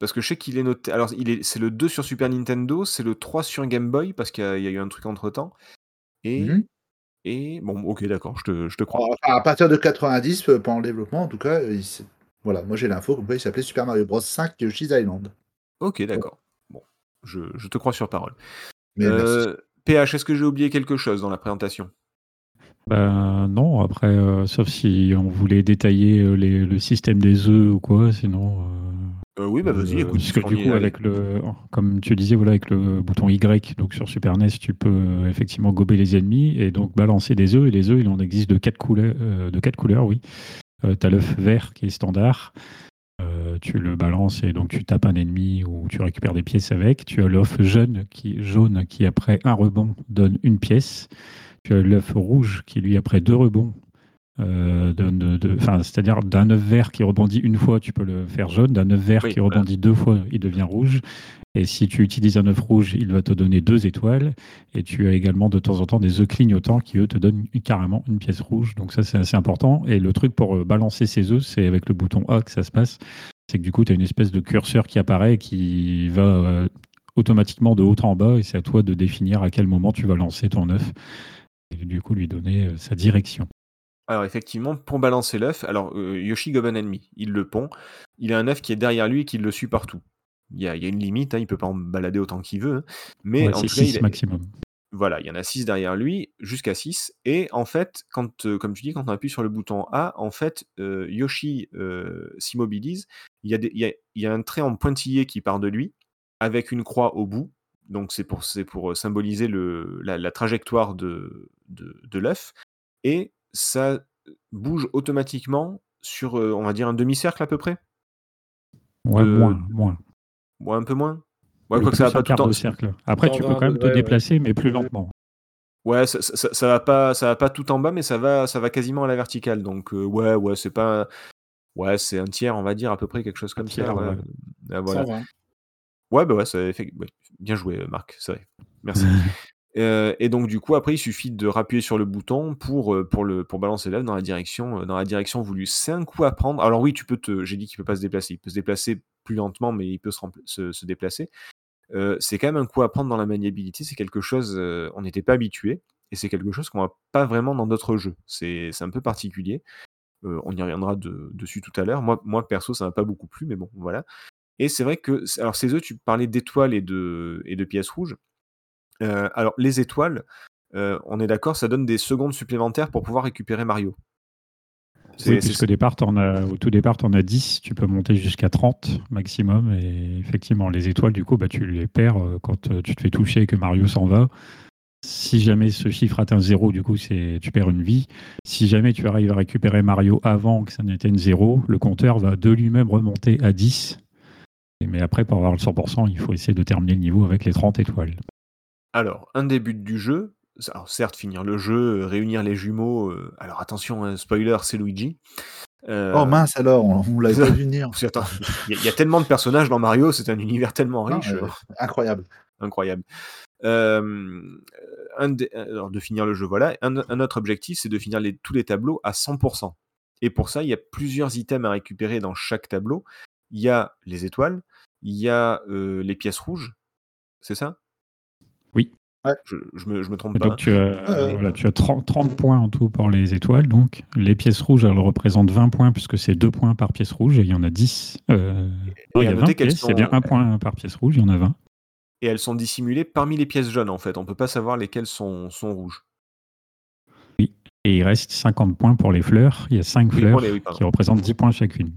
Parce que je sais qu'il est noté. Alors, il est, c'est le 2 sur Super Nintendo, c'est le 3 sur Game Boy, parce qu'il y, a- eu un truc entre temps. Et. Mhm. Et. Bon, ok, d'accord, je te, je te crois. Enfin, à partir de 90, euh, pendant le développement, en tout cas, il s'est- voilà, moi j'ai l'info comme quoi il s'appelait Super Mario Bros 5 Yoshi's Island. Ok, d'accord. Bon, je, je te crois sur parole. Mais merci. Euh, PH, est-ce que j'ai oublié quelque chose dans la présentation? Ben, non, après, euh, sauf si on voulait détailler euh, les- le système des œufs ou quoi, sinon. euh, Euh, Oui, bah vas-y, euh, écoute. Parce que du coup, avec le, comme tu disais, voilà, avec le bouton Y, donc sur Super NES, tu peux euh, effectivement gober les ennemis et donc balancer des œufs. Et les œufs, il en existe de quatre couleurs, euh, de quatre couleurs, oui. tu as l'œuf vert qui est standard. Tu le balances et donc tu tapes un ennemi ou tu récupères des pièces avec. Tu as l'œuf jaune qui, jaune qui, après un rebond, donne une pièce. Tu as l'œuf rouge qui, lui, après deux rebonds, euh, de, c'est-à-dire d'un œuf vert qui rebondit une fois, tu peux le faire jaune. D'un œuf vert Oui, qui rebondit deux fois, il devient rouge. Et si tu utilises un œuf rouge, il va te donner deux étoiles. Et tu as également de temps en temps des œufs clignotants qui, eux, te donnent carrément une pièce rouge. Donc ça, c'est assez important. Et le truc pour euh, balancer ces œufs, c'est avec le bouton A que ça se passe. C'est que du coup, tu as une espèce de curseur qui apparaît et qui va euh, automatiquement de haut en bas. Et c'est à toi de définir à quel moment tu vas lancer ton œuf. Et du coup, lui donner euh, sa direction. Alors effectivement, pour balancer l'œuf, alors euh, Yoshi gobe un ennemi, il le pond, il a un œuf qui est derrière lui et qui le suit partout. Il y a, il y a une limite, hein, il peut pas en balader autant qu'il veut, hein. mais Ouais, en tout cas, 6 il a- maximum. voilà, il y en a 6 derrière lui, jusqu'à 6, et en fait, quand, euh, comme tu dis, quand on appuie sur le bouton A, en fait, euh, Yoshi s'immobilise, il y, a des- il, y a, il y a un trait en pointillé qui part de lui, avec une croix au bout. Donc c'est pour, pour symboliser le, la, trajectoire de, de, de l'œuf. Et ça bouge automatiquement sur, on va dire, un demi-cercle à peu près? Ouais, moins, moins. Ouais, un peu moins? Ouais, quoi que ça va pas tout le temps. Cercle. Après, tu peux quand même te déplacer, mais plus lentement. Ouais, ça, ça, ça, va pas, ça va pas tout en bas, mais ça va, ça va quasiment à la verticale. Donc ouais, ouais, c'est pas, ouais, c'est un tiers, on va dire à peu près quelque chose comme ça. Ouais. voilà. Ouais, bah ouais, ça fait... bien joué, Marc. C'est vrai. Merci. Euh, et donc du coup après il suffit de rappuyer sur le bouton pour, euh, pour, le, pour balancer l'œuf dans la direction euh, dans la direction voulue. C'est un coup à prendre. Alors oui tu peux te j'ai dit qu'il peut pas se déplacer. Il peut se déplacer plus lentement mais il peut se, se, déplacer. c'est quand même un coup à prendre dans la maniabilité. C'est quelque chose on n'était pas habitué et c'est quelque chose qu'on voit pas vraiment dans d'autres jeux. C'est un peu particulier. on y reviendra dessus tout à l'heure. Moi, moi perso ça m'a pas beaucoup plu mais bon voilà. Et c'est vrai que alors ces œufs tu parlais d'étoiles et de, et de pièces rouges. Euh, alors, les étoiles, euh, on est d'accord, ça donne des secondes supplémentaires pour pouvoir récupérer Mario. Oui, puisqu'au départ, au tout départ, tu en as 10, tu peux monter jusqu'à 30 maximum. Et effectivement, les étoiles, du coup, bah, tu les perds euh, quand tu te fais toucher et que Mario s'en va. Si jamais ce chiffre atteint 0, du coup, tu perds une vie. Si jamais tu arrives à récupérer Mario avant que ça n'atteigne 0, le compteur va de lui-même remonter à 10. Mais après, pour avoir le 100%, il faut essayer de terminer le niveau avec les 30 étoiles. Alors, un des buts du jeu, alors certes, finir le jeu, euh, réunir les jumeaux. Euh, alors attention, hein, spoiler, c'est Luigi. Euh, oh mince alors, on, l'a pas vu venir. Il y, a tellement de personnages dans Mario, c'est un univers tellement riche. incroyable. Incroyable. un alors de finir le jeu, voilà. Un, autre objectif, c'est de finir les, tous les tableaux à 100%. Et pour ça, il y a plusieurs items à récupérer dans chaque tableau. Il y a les étoiles, il y a les pièces rouges, c'est ça? Je, me, je me trompe pas. Donc tu as, tu as 30, 30, points en tout pour les étoiles. Donc les pièces rouges, elles représentent 20 points puisque c'est 2 points par pièce rouge et il y en a 10. Euh, il y a 20 pièces, c'est bien 1 point par pièce rouge, il y en a 20. Et elles sont dissimulées parmi les pièces jaunes en fait. On ne peut pas savoir lesquelles sont, sont rouges. Oui. Et il reste 50 points pour les fleurs. Il y a 5 fleurs qui représentent 10 points chacune.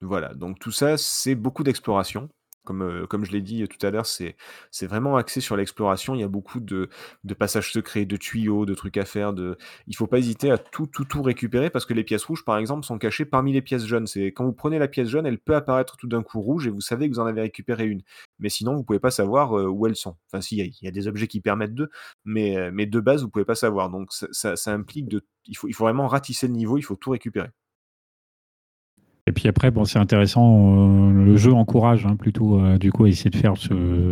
Voilà, donc tout ça, c'est beaucoup d'exploration. Comme, comme je l'ai dit tout à l'heure, c'est, vraiment axé sur l'exploration. Il y a beaucoup de, passages secrets, de tuyaux, de trucs à faire. De... Il faut pas hésiter à tout, tout, tout récupérer parce que les pièces rouges, par exemple, sont cachées parmi les pièces jaunes. Quand vous prenez la pièce jaune, elle peut apparaître tout d'un coup rouge et vous savez que vous en avez récupéré une. Mais sinon, vous pouvez pas savoir où elles sont. Enfin, si, il y, a des objets qui permettent de, mais, mais de base, vous pouvez pas savoir. Donc, ça, ça, implique de, il faut, il faut vraiment ratisser le niveau, il faut tout récupérer. Et puis après, bon, c'est intéressant, euh, le jeu encourage hein, plutôt euh, du coup à essayer de faire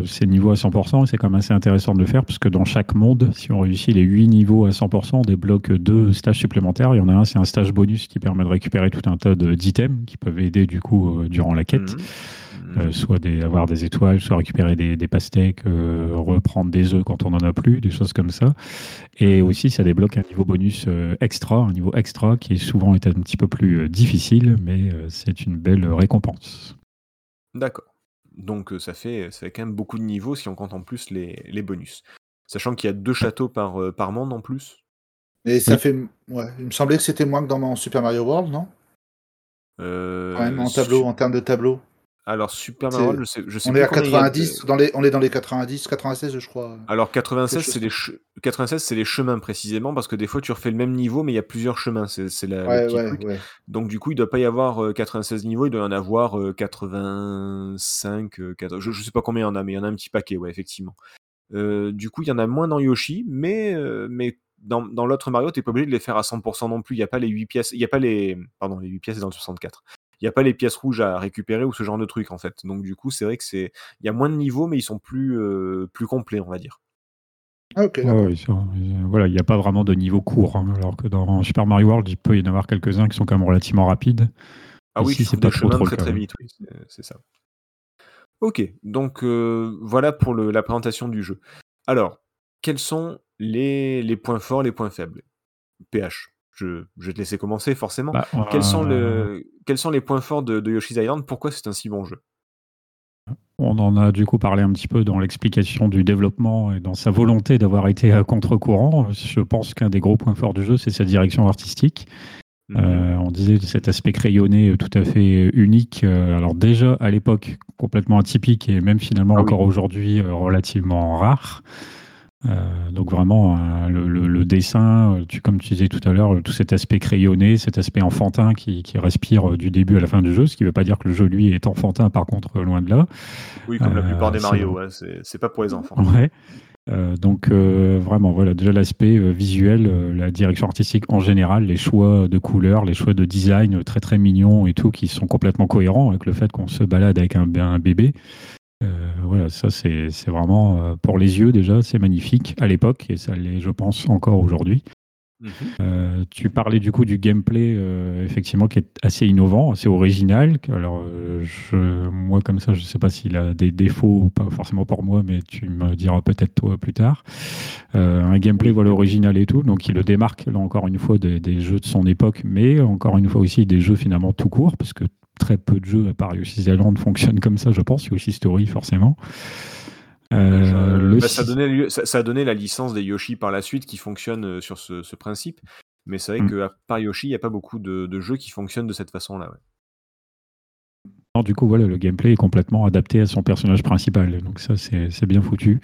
ces niveaux à 100%. C'est quand même assez intéressant de le faire parce que dans chaque monde, si on réussit les 8 niveaux à 100%, on débloque deux stages supplémentaires. Il y en a un, c'est un stage bonus qui permet de récupérer tout un tas d'items qui peuvent aider du coup euh, durant la quête. Mmh. Euh, soit des, avoir des étoiles, soit récupérer des, pastèques, euh, reprendre des œufs quand on n'en a plus, des choses comme ça. Et aussi, ça débloque un niveau bonus euh, extra, un niveau extra qui est souvent est un petit peu plus difficile, mais c'est une belle récompense. D'accord. Donc ça fait, ça fait quand même beaucoup de niveaux si on compte en plus les, les bonus. Sachant qu'il y a deux châteaux par, par monde en plus. Et ça fait. Ouais, il me semblait que c'était moins que dans mon Super Mario World, non? Quand en tableau, en termes de tableau. Alors Super Mario, je sais, je sais on est à 90, dans les, on est dans les 90, 96 je crois. Alors 96 c'est les 96 c'est les chemins précisément parce que des fois tu refais le même niveau mais il y a plusieurs chemins, c'est la ouais, Donc du coup il doit pas y avoir 96 euh, niveaux, il doit y en avoir 85, euh, euh, je, je sais pas combien il y en a mais il y en a un petit paquet ouais effectivement. du coup il y en a moins dans Yoshi mais mais dans, dans l'autre Mario, t'es pas obligé de les faire à 100% non plus. Il n'y a pas les 8 pièces. Il y a pas les. Pardon, les 8 pièces dans le 64 il n'y a pas les pièces rouges à récupérer ou ce genre de trucs en fait. Donc du coup, c'est vrai que c'est, il y a moins de niveaux, mais ils sont plus, euh, plus complets, on va dire. Ah, ok. voilà, il n'y a pas vraiment de niveau court, hein, alors que dans Super Mario World, il peut y en avoir quelques-uns qui sont quand même relativement rapides. Ah oui, c'est pas trop, trop très très vite, oui, c'est ça. Ok, donc euh, voilà pour le, la présentation du jeu. Alors, quels sont les, les points forts, les points faibles? PH je, vais te laisser commencer forcément. Bah, quels, sont le, quels sont les points forts de, Yoshi's Island? Pourquoi c'est un si bon jeu? On en a du coup parlé un petit peu dans l'explication du développement et dans sa volonté d'avoir été à contre-courant. Je pense qu'un des gros points forts du jeu, c'est sa direction artistique. Mhm. Euh, on disait cet aspect crayonné euh, tout à fait unique. Euh, alors déjà à l'époque complètement atypique et même finalement Ah oui. encore aujourd'hui relativement rare. Euh, donc vraiment euh, le, le- le dessin, euh, tu, comme tu disais tout à l'heure, tout cet aspect crayonné, cet aspect enfantin qui, qui respire du début à la fin du jeu, ce qui ne veut pas dire que le jeu lui est enfantin par contre loin de là. Oui, comme la plupart des Mario, ouais, c'est pas pour les enfants. Ouais. Euh, donc euh, vraiment voilà déjà l'aspect visuel, la direction artistique en général, les choix de couleurs, les choix de design très très mignons et tout qui sont complètement cohérents avec le fait qu'on se balade avec un, un bébé. Euh, voilà ça c'est vraiment euh, pour les yeux déjà c'est magnifique à l'époque et ça l'est je pense encore aujourd'hui. Mhm. Euh, tu parlais du coup du gameplay, euh, effectivement, qui est assez innovant, assez original. Alors, euh, je, moi, comme ça, je ne sais pas s'il a des défauts ou pas forcément pour moi, mais tu me diras peut-être toi plus tard. Un gameplay voilà, original et tout, donc qui le démarque, là encore une fois, des, des jeux de son époque, mais encore une fois aussi des jeux finalement tout court, parce que très peu de jeux, à part Yoshi's Island, fonctionnent comme ça, je pense. Yoshi Story, forcément. Euh, Euh, le bah, ça, a donné la licence des Yoshi par la suite qui fonctionne euh, sur ce, ce principe. Mais c'est vrai Mm. qu'à part Yoshi, il n'y a pas beaucoup de, de jeux qui fonctionnent de cette façon-là. ouais. Non, du coup, voilà, le gameplay est complètement adapté à son personnage principal. Donc ça, c'est bien foutu.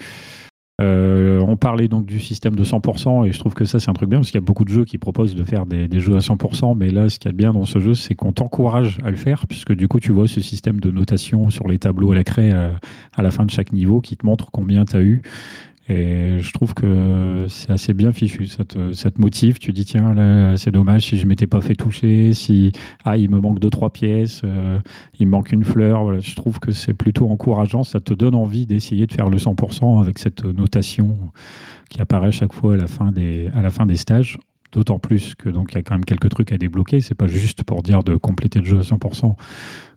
Euh, on parlait donc du système de 100% et je trouve que ça c'est un truc bien parce qu'il y a beaucoup de jeux qui proposent de faire des, jeux à 100% mais là ce qu'il y a de bien dans ce jeu c'est qu'on t'encourage à le faire puisque du coup tu vois ce système de notation sur les tableaux à la craie euh, à la fin de chaque niveau qui te montre combien tu as eu et je trouve que c'est assez bien fichu ça te, ça te motive tu dis tiens là c'est dommage si je m'étais pas fait toucher si ah il me manque deux trois pièces euh, il me manque une fleur. Voilà, je trouve que c'est plutôt encourageant. Ça te donne envie d'essayer de faire le 100% avec cette notation qui apparaît chaque fois à la fin des, à la fin des stages. D'autant plus que donc il y a quand même quelques trucs à débloquer. C'est pas juste pour dire de compléter le jeu à 100%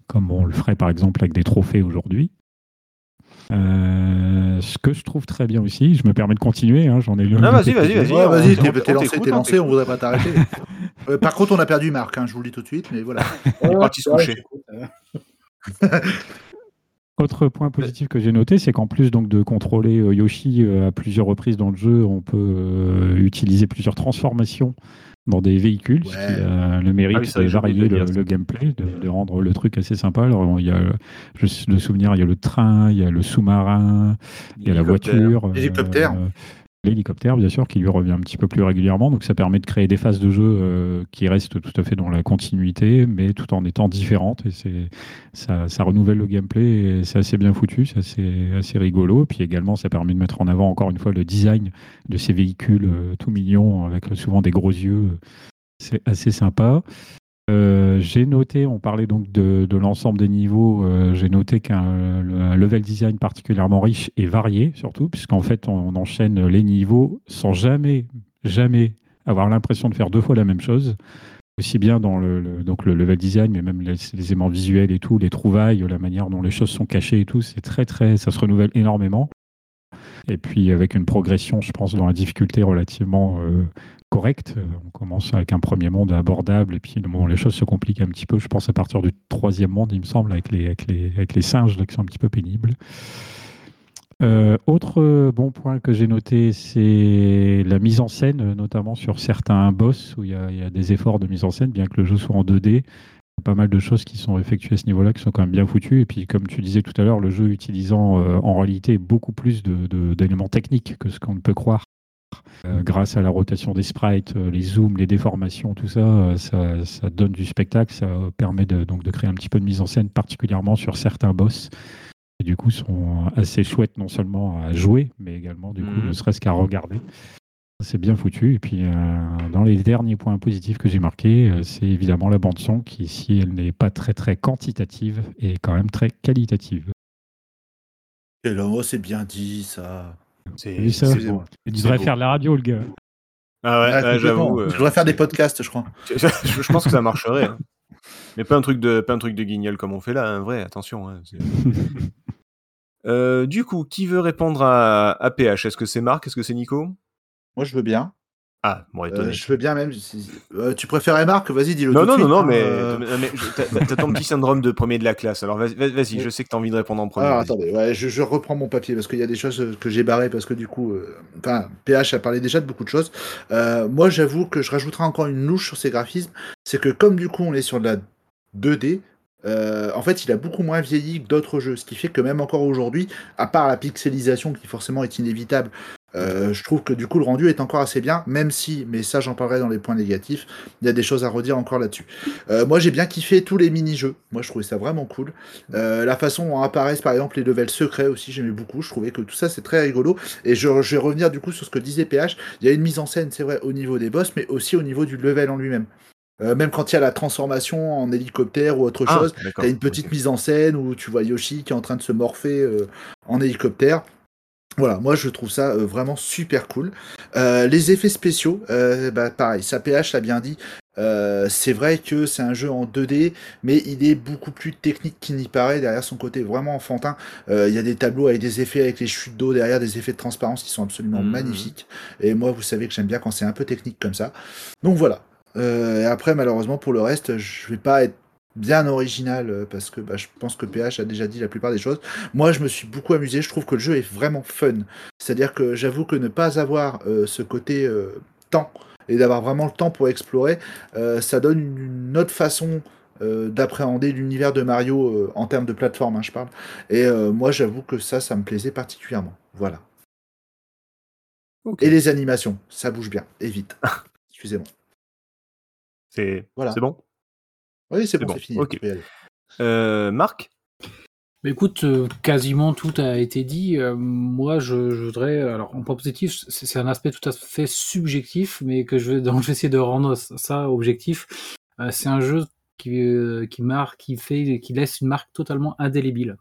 comme on le ferait par exemple avec des trophées aujourd'hui. Euh, ce que je trouve très bien aussi, je me permets de continuer, hein, j'en ai lu. Ah, vas-y, vas-y, vas-y. On- vas-y, on- t'es on t'es lancé, t'es on lancé, on voudrait pas t'arrêter. Euh, par contre, on a perdu Marc, hein, je vous le dis tout de suite, mais voilà. Il est parti se coucher. Autre point positif que j'ai noté, c'est qu'en plus donc de contrôler euh, Yoshi euh, à plusieurs reprises dans le jeu, on peut euh, utiliser plusieurs transformations dans des véhicules, ce qui a le mérite Ah oui, ça, de varier le, gameplay, de, de rendre le truc assez sympa. Alors il y a je, le souvenir, il y a le train, il y a le sous-marin, il y a la voiture, euh, L'hélicoptère. bien sûr qui lui revient un petit peu plus régulièrement. Donc ça permet de créer des phases de jeu euh, qui restent tout à fait dans la continuité, mais tout en étant différentes. Et c'est ça, ça renouvelle le gameplay c'est assez bien foutu, c'est assez, assez rigolo. Puis également, ça permet de mettre en avant encore une fois le design de ces véhicules euh, tout mignons avec souvent des gros yeux. C'est assez sympa. Euh, j'ai noté, on parlait donc de, l'ensemble des niveaux, euh, j'ai noté qu'un le- un level design particulièrement riche et varié, surtout, puisqu'en fait, on, enchaîne les niveaux sans jamais, jamais avoir l'impression de faire deux fois la même chose. Aussi bien dans le, le- donc le level design, mais même les, les éléments visuels et tout, les trouvailles, la manière dont les choses sont cachées et tout, c'est très, très, ça se renouvelle énormément. Et puis avec une progression, je pense, dans la difficulté relativement euh, correcte. Euh, On commence avec un premier monde abordable, et puis les choses se compliquent un petit peu, je pense, à partir du troisième monde, il me semble, avec les, singes là, qui sont un petit peu pénibles. Euh, autre euh, bon point que j'ai noté, c'est la mise en scène, notamment sur certains boss où il y, a, des efforts de mise en scène, bien que le jeu soit en 2D. Il y a pas mal de choses qui sont effectuées à ce niveau-là, qui sont quand même bien foutues. Et puis, comme tu disais tout à l'heure, le jeu utilisant en réalité beaucoup plus d'éléments techniques que ce qu'on ne peut croire. Euh, grâce à la rotation des sprites, euh, les zooms, les déformations, tout ça, euh, ça, ça donne du spectacle, ça permet de, donc de créer un petit peu de mise en scène, particulièrement sur certains boss qui du coup sont assez chouettes non seulement à jouer, mais également du coup Mhm. ne serait-ce qu'à regarder. C'est bien foutu. Et puis euh, dans les derniers points positifs que j'ai marqués, euh, c'est évidemment la bande son qui, si elle n'est pas très très quantitative, est quand même très qualitative. Et là, oh, c'est bien dit, ça. C'est ça. Il devrait faire de la radio, le gars. Ah ouais, j'avoue. euh, Je devrais faire des podcasts, je crois. je, pense que ça marcherait. hein. Mais pas un truc de, pas un truc de guignol comme on fait là, un vrai, attention. hein, Euh, du coup, qui veut répondre à, à PH Est-ce que c'est Marc? Est-ce que c'est Nico? Moi, je veux bien. Ah, bon, Euh, étonné. je veux bien même. euh, tu préférais Marc Vas-y, dis-le. Non, non, non, non, hein, mais, euh, t'as ton petit syndrome de premier de la classe. Alors vas-y, vas-y, je sais que t'as envie de répondre en premier. Alors attendez, ouais, je, reprends mon papier parce qu'il y a des choses que j'ai barrées parce que du coup, euh, enfin, PH a parlé déjà de beaucoup de choses. Euh, moi, j'avoue que je rajouterai encore une louche sur ces graphismes, c'est que comme du coup on est sur de la 2D, euh, en fait, il a beaucoup moins vieilli que d'autres jeux, ce qui fait que même encore aujourd'hui, à part la pixelisation qui forcément est inévitable, euh, je trouve que du coup le rendu est encore assez bien, même si, mais ça j'en parlerai dans les points négatifs, il y a des choses à redire encore là-dessus. Euh, moi j'ai bien kiffé tous les mini-jeux, moi je trouvais ça vraiment cool. Euh, la façon dont apparaissent par exemple les levels secrets aussi, j'aimais beaucoup. Je trouvais que tout ça c'est très rigolo. Et je, je vais revenir du coup sur ce que disait PH. Il y a une mise en scène, c'est vrai, au niveau des boss, mais aussi au niveau du level en lui-même. Euh, même quand il y a la transformation en hélicoptère ou autre Ah, chose, d'accord. T'as une petite mise en scène où tu vois Yoshi qui est en train de se morpher euh, en hélicoptère. Voilà, moi je trouve ça euh, vraiment super cool. Euh, les effets spéciaux, euh, bah, pareil, ça PH l'a bien dit. euh, c'est vrai que c'est un jeu en 2D, mais il est beaucoup plus technique qu'il n'y paraît derrière son côté vraiment enfantin. Euh, Il y a des tableaux avec des effets avec les chutes d'eau derrière, des effets de transparence qui sont absolument Mhm. magnifiques. Et moi, vous savez que j'aime bien quand c'est un peu technique comme ça. Donc voilà. Euh, et après, malheureusement, pour le reste, je vais pas être bien original euh, parce que bah, je pense que PH a déjà dit la plupart des choses. Moi, je me suis beaucoup amusé. Je trouve que le jeu est vraiment fun. C'est-à-dire que j'avoue que ne pas avoir euh, ce côté euh, temps et d'avoir vraiment le temps pour explorer, euh, ça donne une, autre façon d'appréhender l'univers de Mario euh, en termes de plateforme, hein, je parle. Et euh, moi, j'avoue que ça, ça me plaisait particulièrement. Voilà. Et les animations, ça bouge bien et vite. Excusez-moi. C'est Voilà. c'est bon? Oui, c'est bon, bon, fini. Euh, Marc? Mais écoute, euh, quasiment tout a été dit. Euh, moi, je, je voudrais, alors en point positif, c'est un aspect tout à fait subjectif, mais que je vais, dont je vais essayer de rendre ça objectif. C'est un jeu qui, qui marque, qui fait, qui laisse une marque totalement indélébile.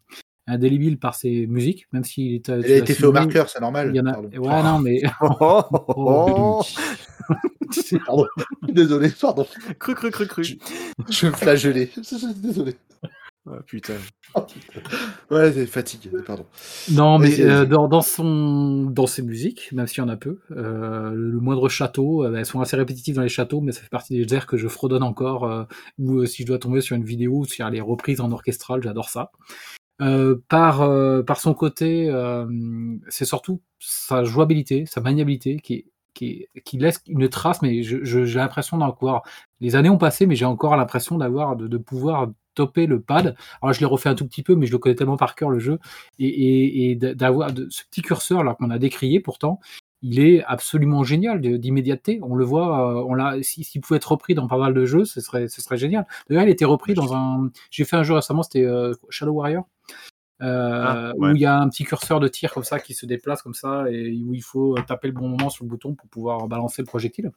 Indélébile par ses musiques, même s'il est. Elle a été fait au marqueur, c'est normal. Il y en a. Pardon. Ouais, non, mais. oh, oh, Oh, Pardon. Désolé, pardon. Cru, cru, cru, cru. Je me flagellais. Désolé. Ah, putain. Ouais, c'est fatigué, pardon. Non, mais euh, dans, dans, son, dans ses musiques, même s'il y en a peu, euh, le moindre château, euh, elles sont assez répétitives dans les châteaux, mais ça fait partie des airs que je fredonne encore, euh, ou euh, si je dois tomber sur une vidéo ou sur les reprises en orchestral, j'adore ça. Euh, par, euh, par son côté, euh, c'est surtout sa jouabilité, sa maniabilité qui, qui, qui laisse une trace, mais j'ai l'impression d'avoir... Les années ont passé, mais j'ai encore l'impression d'avoir de, de pouvoir toper le pad. Alors je l'ai refait un tout petit peu, mais je le connais tellement par cœur le jeu, et, et, et d'avoir ce petit curseur là qu'on a décrié pourtant, il est absolument génial d'immédiateté. On le voit, euh, on l'a. si- S'il pouvait être repris dans pas mal de jeux, ce serait, ce serait génial. D'ailleurs, il été repris dans un. J'ai fait un jeu récemment, c'était euh, Shadow Warrior. euh, Ah, ouais. où il y a un petit curseur de tir comme ça qui se déplace comme ça et où il faut taper le bon moment sur le bouton pour pouvoir balancer le projectile.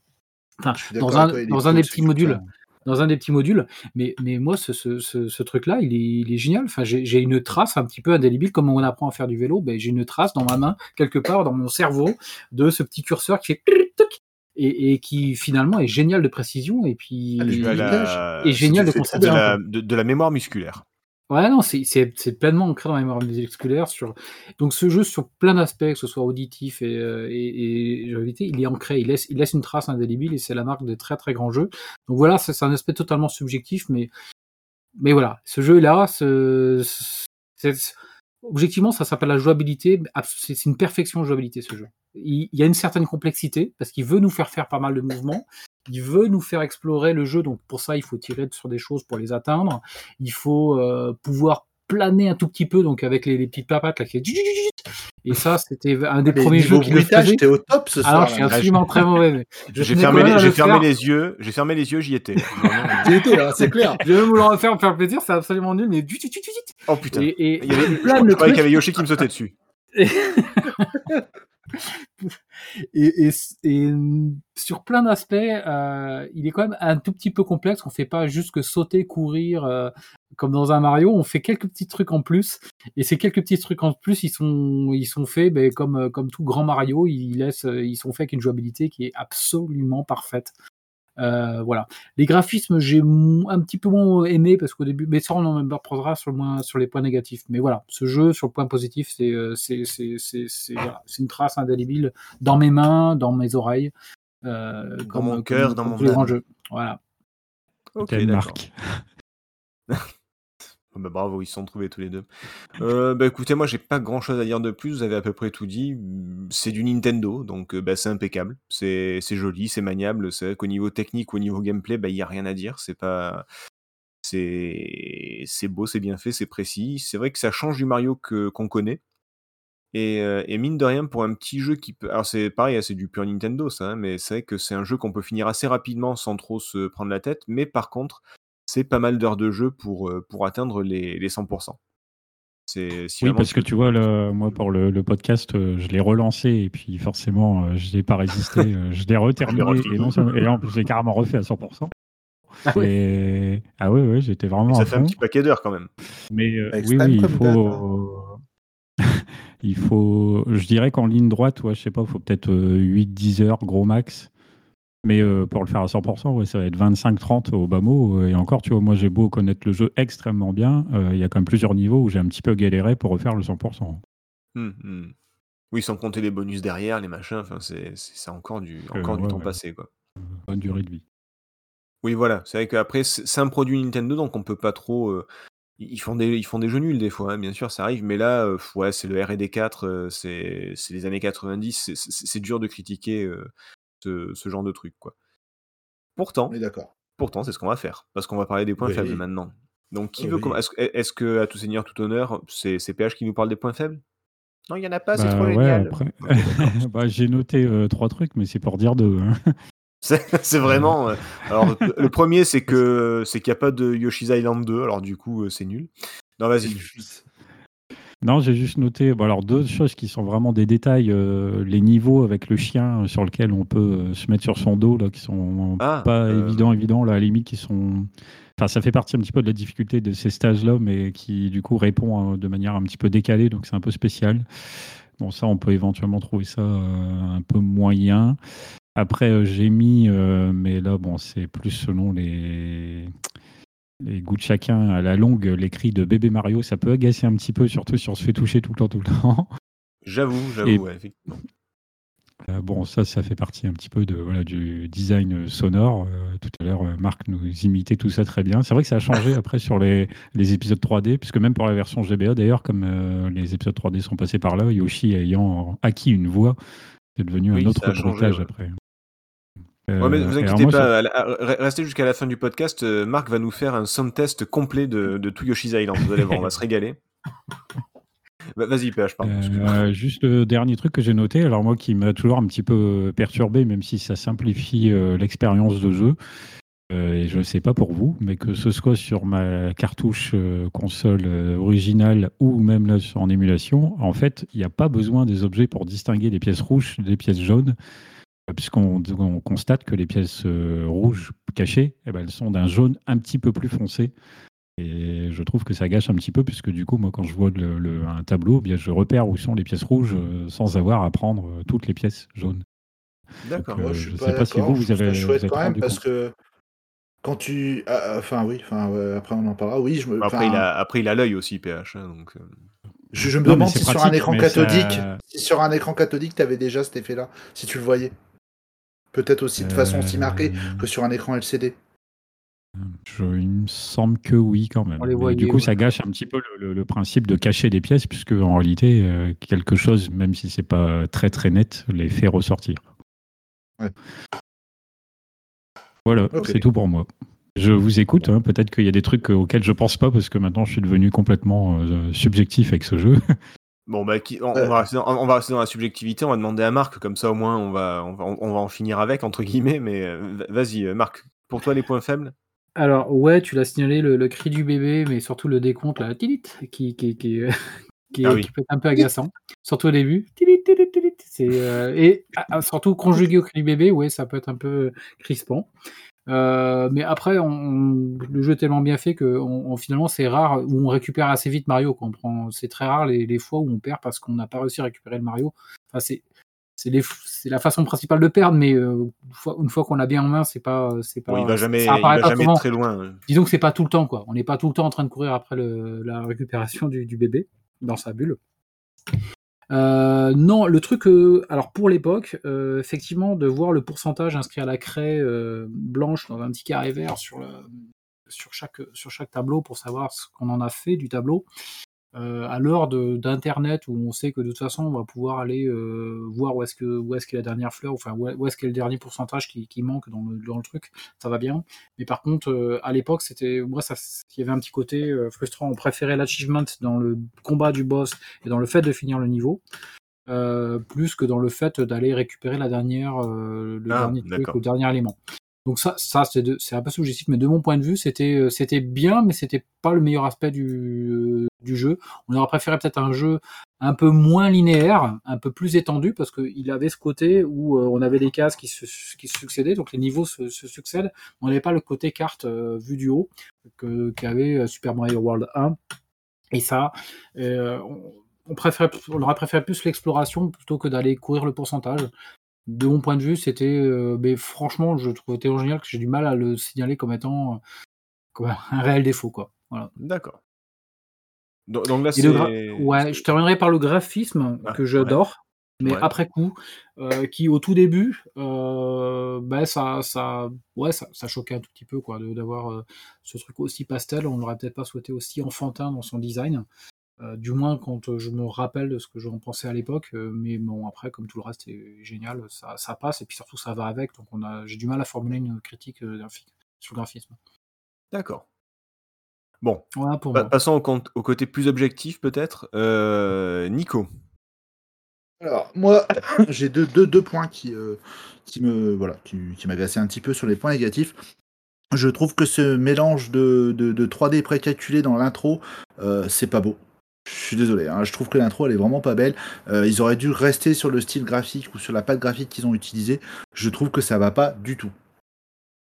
Enfin, dans un, toi, dans des petits modules. Dans un des petits modules. Mais, mais moi, ce, ce, ce, ce truc-là, il est, il est génial. Enfin, j'ai une trace un petit peu indélébile, comme on apprend à faire du vélo. Ben, j'ai une trace dans ma main, quelque part dans mon cerveau, de ce petit curseur qui fait et, et qui finalement est génial de précision. Et puis, Ah, la- Et génial la, de, de la mémoire musculaire. Ouais, non, c'est- pleinement ancré dans la mémoire musculaire. Sur... Donc, ce jeu, sur plein d'aspects, que ce soit auditif et, euh, et, et jouabilité, il est ancré, il laisse, il laisse une trace indélébile et c'est la marque de très très grands jeux. Donc, voilà, c'est un aspect totalement subjectif, mais, mais voilà, ce jeu-là, objectivement, ça s'appelle la jouabilité. C'est une perfection de jouabilité, ce jeu. Il, il y a une certaine complexité parce qu'il veut nous faire faire pas mal de mouvements. Il veut nous faire explorer le jeu, donc pour ça, il faut tirer sur des choses pour les atteindre. Il faut euh, pouvoir planer un tout petit peu, donc avec les, les petites papates là qui et ça, c'était un des Mais premiers jeux qui le t'es au top ce non, soir. je suis absolument très mauvais. je J'ai fermé, les, j'ai fermé yeux, j'ai fermé les yeux, j'y étais. T'y étais, là, c'est clair. Je vais même le refaire pour faire plaisir, c'est absolument nul, mais du tu tu tu oh putain. Et, et, Il y avait, il je plane crois le qu'il y avait Yoshi qui me sautait dessus. et, et, et sur plein d'aspects, euh, il est quand même un tout petit peu complexe. On fait pas juste que sauter, courir euh, comme dans un Mario. On fait quelques petits trucs en plus. Et ces quelques petits trucs en plus, ils sont, ils sont faits ben, comme, euh, comme tout grand Mario. Ils, laissent, euh, ils sont faits avec une jouabilité qui est absolument parfaite. Euh, voilà. Les graphismes, j'ai un petit peu moins aimé parce qu'au début, mais ça on en reprendra sur, le moins, sur les points négatifs. Mais voilà, ce jeu, sur le point positif, c'est euh, c'est c'est c'est c'est voilà, c'est une trace indélébile dans mes mains, dans mes oreilles. euh, Dans comme, mon comme- cœur, dans comme mon âme. jeux. Voilà. Ok, marque bah, bravo, ils se sont trouvés tous les deux. Euh, bah écoutez, moi j'ai pas grand chose à dire de plus, vous avez à peu près tout dit. C'est du Nintendo, donc euh, bah, c'est impeccable. C'est joli, c'est maniable. C'est vrai qu'au niveau technique, au niveau gameplay, bah, il y a rien à dire. C'est pas. C'est beau, c'est bien fait, c'est précis. C'est vrai que ça change du Mario qu'on connaît. Et, euh, et mine de rien, pour un petit jeu qui peut. Alors c'est pareil, hein, c'est du pur Nintendo ça, hein, mais c'est vrai que c'est un jeu qu'on peut finir assez rapidement sans trop se prendre la tête. Mais par contre, c'est pas mal d'heures de jeu pour, euh, pour atteindre les, les 100%. C'est si Oui, parce que tu vois, le- moi, pour le, le podcast, euh, je l'ai relancé et puis forcément, euh, je n'ai pas résisté. je l'ai reterminé et, non et en plus, j'ai carrément refait à 100%. Ah. Et... Ah ouais, ouais, j'étais vraiment ça à fait un petit paquet d'heures quand même. Mais euh, oui, oui, il faut. il faut. Je dirais qu'en ligne droite, ouais, je sais pas, il faut peut-être 8-10 heures, gros max. Mais euh, pour le faire à 100%, ouais, ça va être 25-30 au bas mot. Et encore, tu vois, moi, j'ai beau connaître le jeu extrêmement bien, euh, il y a quand même plusieurs niveaux où j'ai un petit peu galéré pour refaire le 100%. Hum, hum. Oui, sans compter les bonus derrière, les machins, enfin, c'est encore du, Euh, encore du ouais, temps ouais. passé. Quoi. Bonne durée de vie. Oui, voilà, c'est vrai qu'après, c'est un produit Nintendo, donc on peut pas trop. ils, font des, ils font des jeux nuls des fois, hein, bien sûr, ça arrive, mais là, ouais, c'est le RD 4, euh, c'est c'est les années 90, c'est- dur de critiquer ce, ce genre de truc. quoi. Pourtant, est. Pourtant, c'est ce qu'on va faire, parce qu'on va parler des points Oui. faibles maintenant. Donc, qui veut oui. commencer Est-ce est-ce que, à tout seigneur, tout honneur, c'est c'est PH qui nous parle des points faibles? Non, il y en a pas, c'est Bah, trop ouais, génial. après- Ok, d'accord. bah, j'ai noté euh, trois trucs, mais c'est pour dire deux. hein. C'est c'est vraiment. euh, alors, le- le premier, c'est que c'est qu'il n'y a pas de Yoshi's Island 2, alors du coup, euh, c'est nul. Non, vas-y. Non, j'ai juste noté bon, alors deux choses qui sont vraiment des détails. euh, les niveaux avec le chien sur lequel on peut euh, se mettre sur son dos, là, qui sont Ah, pas euh, évidents, évidents, là, à la limite, qui sont. Enfin, ça fait partie un petit peu de la difficulté de ces stages-là, mais qui du coup répond euh, de manière un petit peu décalée, donc c'est un peu spécial. Bon, ça, on peut éventuellement trouver ça euh, un peu moyen. Après, euh, j'ai mis, euh, mais là, bon, c'est plus selon les, les goûts de chacun. À la longue, les cris de bébé Mario, ça peut agacer un petit peu, surtout si on se fait toucher tout le temps, tout le temps. J'avoue, j'avoue, Et- ouais, effectivement. Euh, bon, ça, ça fait partie un petit peu de, voilà, du design sonore. Euh, tout à l'heure, euh, Marc nous imitait tout ça très bien. C'est vrai que ça a changé après sur les, les épisodes 3D, puisque même pour la version GBA, d'ailleurs, comme euh, les épisodes 3D sont passés par là, Yoshi ayant acquis une voix, c'est devenu Oui, un autre changé, bruitage ouais. après. Ouais, mais Euh, vous inquiétez pas, restez jusqu'à la fin du podcast. euh, Marc va nous faire un sound test complet de, de tout Yoshi's Island. Vous allez voir, on va se régaler. Va- Vas-y, PH, pardon. Euh, juste le dernier truc que j'ai noté, alors moi qui m'a toujours un petit peu perturbé, même si ça simplifie euh, l'expérience de jeu, euh, et je ne sais pas pour vous, mais que ce soit sur ma cartouche euh, console euh, originale ou même là en émulation, en fait, il n'y a pas besoin des objets pour distinguer les pièces rouges des pièces jaunes, euh, puisqu'on on constate que les pièces euh, rouges cachées, eh ben, elles sont d'un jaune un petit peu plus foncé. Et je trouve que ça gâche un petit peu, puisque du coup, moi, quand je vois le- le- un tableau, eh bien, je repère où sont les pièces rouges euh, sans avoir à prendre euh, toutes les pièces jaunes. D'accord. euh, Moi, je je suis sais pas si vous, vous Je avez- êtes quand même parce compte. que quand tu. ah, ah, Enfin, oui, enfin, ouais, après on en parlera. Oui, je me. Après, il a, après, il a l'œil aussi, PH. hein, donc, euh, Je, je me Non, demande si sur un écran cathodique, ça- si sur un écran cathodique, tu avais déjà cet effet-là, si tu le voyais. Peut-être aussi de façon aussi marquée Euh, que sur un écran LCD. je- il me semble que oui, quand même. Voyait, du coup, ouais. ça gâche un petit peu le, le- le principe de cacher des pièces, puisque en réalité, euh, quelque chose, même si c'est pas très très net, les fait ressortir. Ouais. Voilà, c'est tout pour moi. Je vous écoute, hein, peut-être qu'il y a des trucs auxquels je pense pas, parce que maintenant je suis devenu complètement euh, subjectif avec ce jeu. Bon, bah, qui- on, va rester dans, on va rester dans la subjectivité. On va demander à Marc, comme ça au moins on va, on va, on va en finir avec, entre guillemets. Mais euh, va- vas-y, euh, Marc, pour toi, les points faibles? Alors, ouais, tu l'as signalé, le, le cri du bébé, mais surtout le décompte, la tilit, qui, qui, qui, euh, qui, Ah oui. qui peut être un peu agaçant, surtout au début. Tilit, tilit, tilit. C'est, euh, et ah, ah, surtout conjugué au cri du bébé, ouais, ça peut être un peu crispant. Euh, mais après, on, on- le jeu est tellement bien fait que on, on- finalement, c'est rare où on récupère assez vite Mario. quoi. On prend- C'est très rare les, les fois où on perd parce qu'on n'a pas réussi à récupérer le Mario. Enfin, c'est c'est les f- c'est la façon principale de perdre, mais euh, une fois, une fois qu'on l'a bien en main, c'est pas c'est pas. Bon, il va jamais, ça il apparaît va pas jamais très loin. Disons que c'est pas tout le temps, quoi. On n'est pas tout le temps en train de courir après le- la récupération du, du bébé dans sa bulle. Euh, non, le truc, euh, alors pour l'époque, euh, effectivement, de voir le pourcentage inscrit à la craie blanche dans un petit carré vert sur chaque tableau pour savoir ce qu'on en a fait du tableau, euh, à l'heure d'Internet où on sait que de toute façon on va pouvoir aller euh, voir où est-ce que où est-ce qu'est la dernière fleur, enfin où est- où est-ce qu'est le dernier pourcentage qui, qui manque dans le, dans le truc, ça va bien. Mais par contre, euh, à l'époque, c'était moi ça, il y avait un petit côté euh, frustrant. On préférait l'achievement dans le combat du boss et dans le fait de finir le niveau. euh, plus que dans le fait d'aller récupérer la dernière, euh, le Ah, dernier truc, le dernier élément. Donc ça, ça c'est un peu subjectif, mais de mon point de vue, c'était euh, c'était bien, mais c'était pas le meilleur aspect du, euh, du jeu. On aurait préféré peut-être un jeu un peu moins linéaire, un peu plus étendu, parce qu'il avait ce côté où euh, on avait des cases qui se, qui se succédaient, donc les niveaux se, se succèdent. On n'avait pas le côté carte euh, vue du haut qu'avait Super Mario World 1. Et ça, euh, on, on, préférait, on aurait préféré plus l'exploration plutôt que d'aller courir le pourcentage. De mon point de vue, c'était, euh, mais franchement, je trouvais tellement génial que j'ai du mal à le signaler comme étant euh, comme un réel défaut, quoi. Voilà. D'accord. Donc, donc là, gra- c'est. ouais, je terminerai par le graphisme Ah, que j'adore, mais Ouais. après coup, euh, qui au tout début, euh, ben ça, ça, ouais, ça, ça choquait un tout petit peu quoi, d'avoir euh, ce truc aussi pastel. On l'aurait peut-être pas souhaité aussi enfantin dans son design. Euh, du moins quand euh, je me rappelle de ce que j'en pensais à l'époque, euh, mais bon après comme tout le reste est génial, ça, ça passe et puis surtout ça va avec, donc on a, j'ai du mal à formuler une critique graphique sur le graphisme. D'accord. Bon, Voilà pour pa- moi. passons au, compte- au côté plus objectif peut-être. Euh, Nico. Alors, moi, j'ai deux, deux, deux points qui, euh, qui me voilà, qui, qui m'agaçaient un petit peu sur les points négatifs. Je trouve que ce mélange de, de, de 3D précalculé dans l'intro, euh, c'est pas beau. Je suis désolé, hein, je trouve que l'intro elle est vraiment pas belle. Euh, ils auraient dû rester sur le style graphique ou sur la patte graphique qu'ils ont utilisé. Je trouve que ça va pas du tout.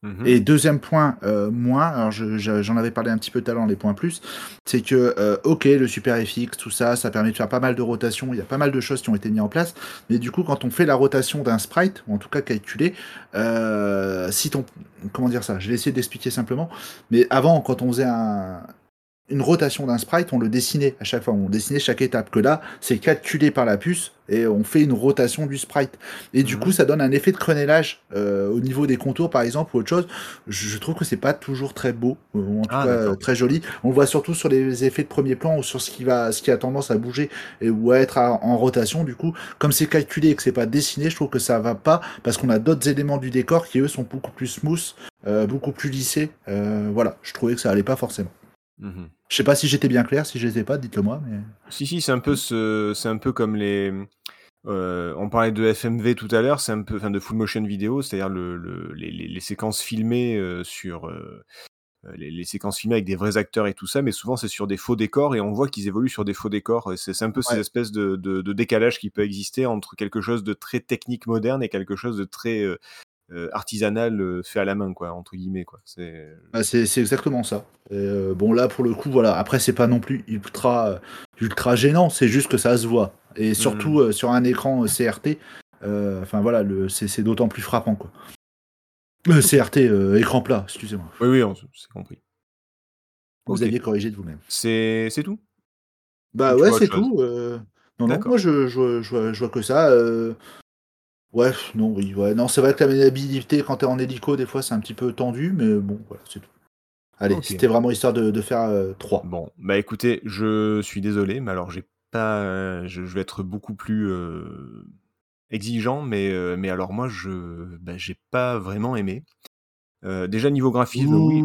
Mhm. Et deuxième point, euh, moins, alors je- je- j'en avais parlé un petit peu tout à l'heure, les points plus, c'est que, euh, ok, le Super FX, tout ça, ça permet de faire pas mal de rotations, il y a pas mal de choses qui ont été mises en place, mais du coup, quand on fait la rotation d'un sprite, ou en tout cas calculé, euh, si ton. Comment dire ça Je vais essayer d'expliquer simplement, mais avant, quand on faisait un, une rotation d'un sprite, on le dessinait à chaque fois, on dessinait chaque étape, que là, c'est calculé par la puce, et on fait une rotation du sprite. Et du Mhm. coup, ça donne un effet de crénelage euh, au niveau des contours, par exemple, ou autre chose. Je, je trouve que c'est pas toujours très beau, ou en tout Ah, cas euh, très joli. On le voit surtout sur les effets de premier plan ou sur ce qui va, ce qui a tendance à bouger et ou à être à- en rotation. Du coup, comme c'est calculé et que c'est pas dessiné, je trouve que ça va pas parce qu'on a d'autres éléments du décor qui eux sont beaucoup plus smooth, euh, beaucoup plus lissés. Euh, voilà, je trouvais que ça allait pas forcément. Mhm. Je sais pas si j'étais bien clair, si j'étais pas, dites-le moi. Mais... Si, si, c'est un peu ce, c'est un peu comme les. euh, on parlait de FMV tout à l'heure, c'est un peu, enfin de full motion vidéo, c'est-à-dire le, le- les, les- les séquences filmées euh, sur euh, les, les séquences filmées avec des vrais acteurs et tout ça, mais souvent c'est sur des faux décors et on voit qu'ils évoluent sur des faux décors. C'est c'est un peu ces Ouais. espèces de, de, de décalage qui peut exister entre quelque chose de très technique moderne et quelque chose de très artisanal euh, fait à la main, quoi, entre guillemets, quoi. C'est Bah, c'est c'est exactement ça. Et, euh, bon là pour le coup voilà. Après c'est pas non plus ultra euh, ultra gênant, c'est juste que ça se voit. Et surtout euh, sur un écran euh, CRT, euh, enfin voilà, le c'est c'est d'autant plus frappant quoi. Euh, CRT euh, écran plat, excusez-moi. oui, oui, on c'est compris. Vous aviez corrigé de vous-même. C'est c'est tout? Bah Ou ouais c'est tout. euh, Non non, moi je, je, je, je vois que ça. Ouais non oui ouais non c'est vrai que la maniabilité quand t'es en hélico des fois c'est un petit peu tendu mais bon voilà c'est tout. Allez c'était vraiment histoire de, de faire euh, 3. Bon, bah écoutez, je suis désolé, mais alors j'ai pas, euh, je, je vais être beaucoup plus euh, exigeant, mais euh, mais alors moi je, bah, j'ai pas vraiment aimé. Déjà niveau graphisme, oui,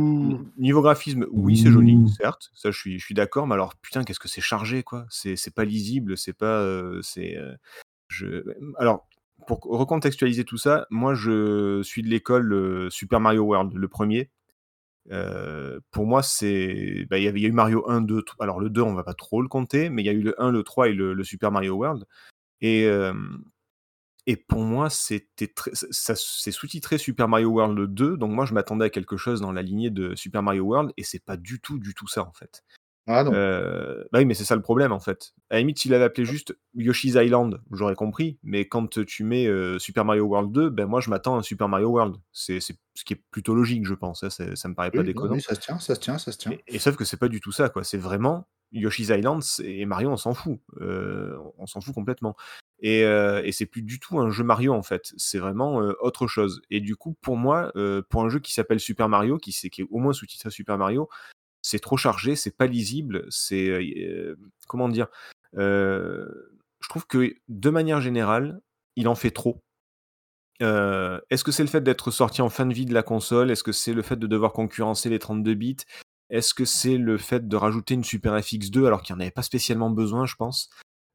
niveau graphisme, oui c'est joli, certes, ça je suis, je suis d'accord, mais alors putain qu'est-ce que c'est chargé quoi, c'est c'est pas lisible, c'est pas, c'est, je, alors pour recontextualiser tout ça, moi je suis de l'école euh, Super Mario World, le premier. Euh, pour moi, c'est. bah, Il y avait- il y a eu Mario 1, 2. tr- Alors, le 2, on va pas trop le compter, mais il y a eu le 1, le 3 et le, Super Mario World. Et, euh, et pour moi, c'était ça- c'est sous-titré Super Mario World 2. Donc, moi, je m'attendais à quelque chose dans la lignée de Super Mario World. Et c'est pas du tout, du tout ça, en fait. Ah non. Euh, bah oui, mais c'est ça le problème en fait. À la limite, s'il avait appelé juste Yoshi's Island, j'aurais compris. Mais quand tu mets euh, Super Mario World 2, ben moi je m'attends à un Super Mario World. C'est ce qui est plutôt logique, je pense. hein, c'est- ça me paraît pas Oui, déconnant. oui, ça se tient, ça se tient, ça se tient. Et, et sauf que c'est pas du tout ça, quoi. C'est vraiment Yoshi's Island et Mario, on s'en fout. Euh, on s'en fout complètement. Et, et c'est plus du tout un jeu Mario en fait. C'est vraiment autre chose. Et du coup, pour moi, pour un jeu qui s'appelle Super Mario, qui, qui est au moins sous-titré Super Mario, c'est trop chargé, c'est pas lisible, c'est euh, comment dire. euh, je trouve que de manière générale, il en fait trop. Euh, Est-ce que c'est le fait d'être sorti en fin de vie de la console? Est-ce que c'est le fait de devoir concurrencer les 32 bits? Est-ce que c'est le fait de rajouter une Super FX2 alors qu'il n'y en avait pas spécialement besoin, je pense?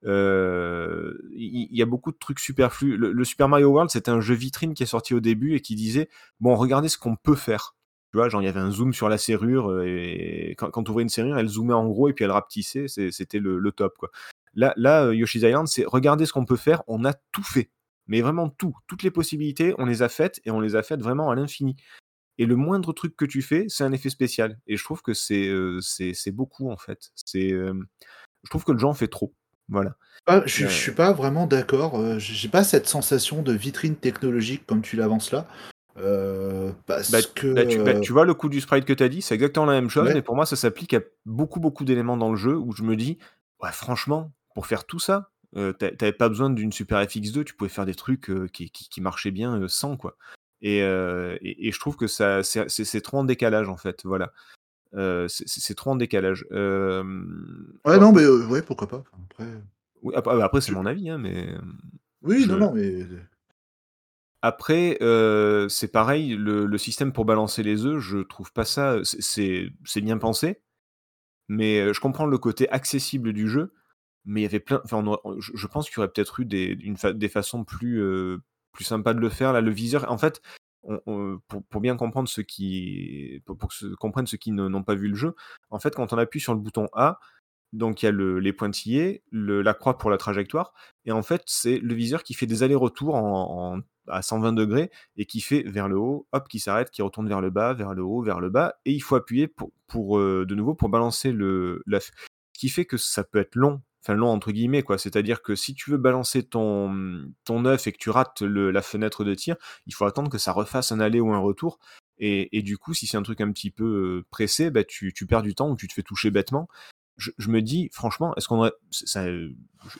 Euh, Il y, y a beaucoup de trucs superflus. Le, le Super Mario World, c'était un jeu vitrine qui est sorti au début et qui disait bon, regardez ce qu'on peut faire. Tu vois, genre il y avait un zoom sur la serrure euh, et quand, quand tu ouvrais une serrure, elle zoomait en gros et puis elle rapetissait. C'était le, le top quoi. Là, là, euh, Yoshi's Island, c'est regardez ce qu'on peut faire. On a tout fait mais vraiment tout, toutes les possibilités, on les a faites et on les a faites vraiment à l'infini. Et le moindre truc que tu fais, c'est un effet spécial. Et je trouve que c'est euh, beaucoup en fait. C'est euh, je trouve que le en fait trop. Voilà. Ah, je, Euh, suis pas vraiment d'accord. J'ai pas cette sensation de vitrine technologique comme tu l'avances là. Euh, parce Bah, que. bah, tu, bah, euh, tu vois le coup du sprite que tu as dit, c'est exactement la même chose, ouais. mais pour moi ça s'applique à beaucoup beaucoup d'éléments dans le jeu où je me dis, ouais franchement, pour faire tout ça, euh, t'a- t'avais pas besoin d'une Super FX2, tu pouvais faire des trucs euh, qui, qui, qui marchaient bien sans quoi. Et, et, et je trouve que ça c'est trop en décalage en fait, voilà. C'est trop en décalage. Ouais, non, mais ouais, pourquoi pas. Enfin, Après, oui, après, après, c'est je- mon avis, hein, mais Oui, je, non, non, mais. Après, euh, c'est pareil, le, système pour balancer les œufs, je trouve pas ça. c'est- C'est bien pensé, mais euh, je comprends le côté accessible du jeu. Mais il y avait plein. Enfin, je pense qu'il y aurait peut-être eu des, une des façons plus, euh, plus sympas de le faire. Là, le viseur, en fait, pour, bien comprendre ceux qui, pour, que comprennent ceux qui n'ont pas vu le jeu, en fait, quand on appuie sur le bouton A, donc il y a le- les pointillés, la croix pour la trajectoire, et en fait, c'est le viseur qui fait des allers-retours à 120 degrés et qui fait vers le haut, hop, qui s'arrête, qui retourne vers le bas, vers le haut, vers le bas, et il faut appuyer pour, euh, de nouveau pour balancer l'œuf. Ce qui fait que ça peut être long, enfin long entre guillemets, quoi. C'est-à-dire que si tu veux balancer ton, œuf et que tu rates la fenêtre de tir, il faut attendre que ça refasse un aller ou un retour. Et, du coup, si c'est un truc un petit peu euh, pressé, bah, tu perds du temps ou tu te fais toucher bêtement je, je me dis, franchement, est-ce qu'on aurait. ça- je,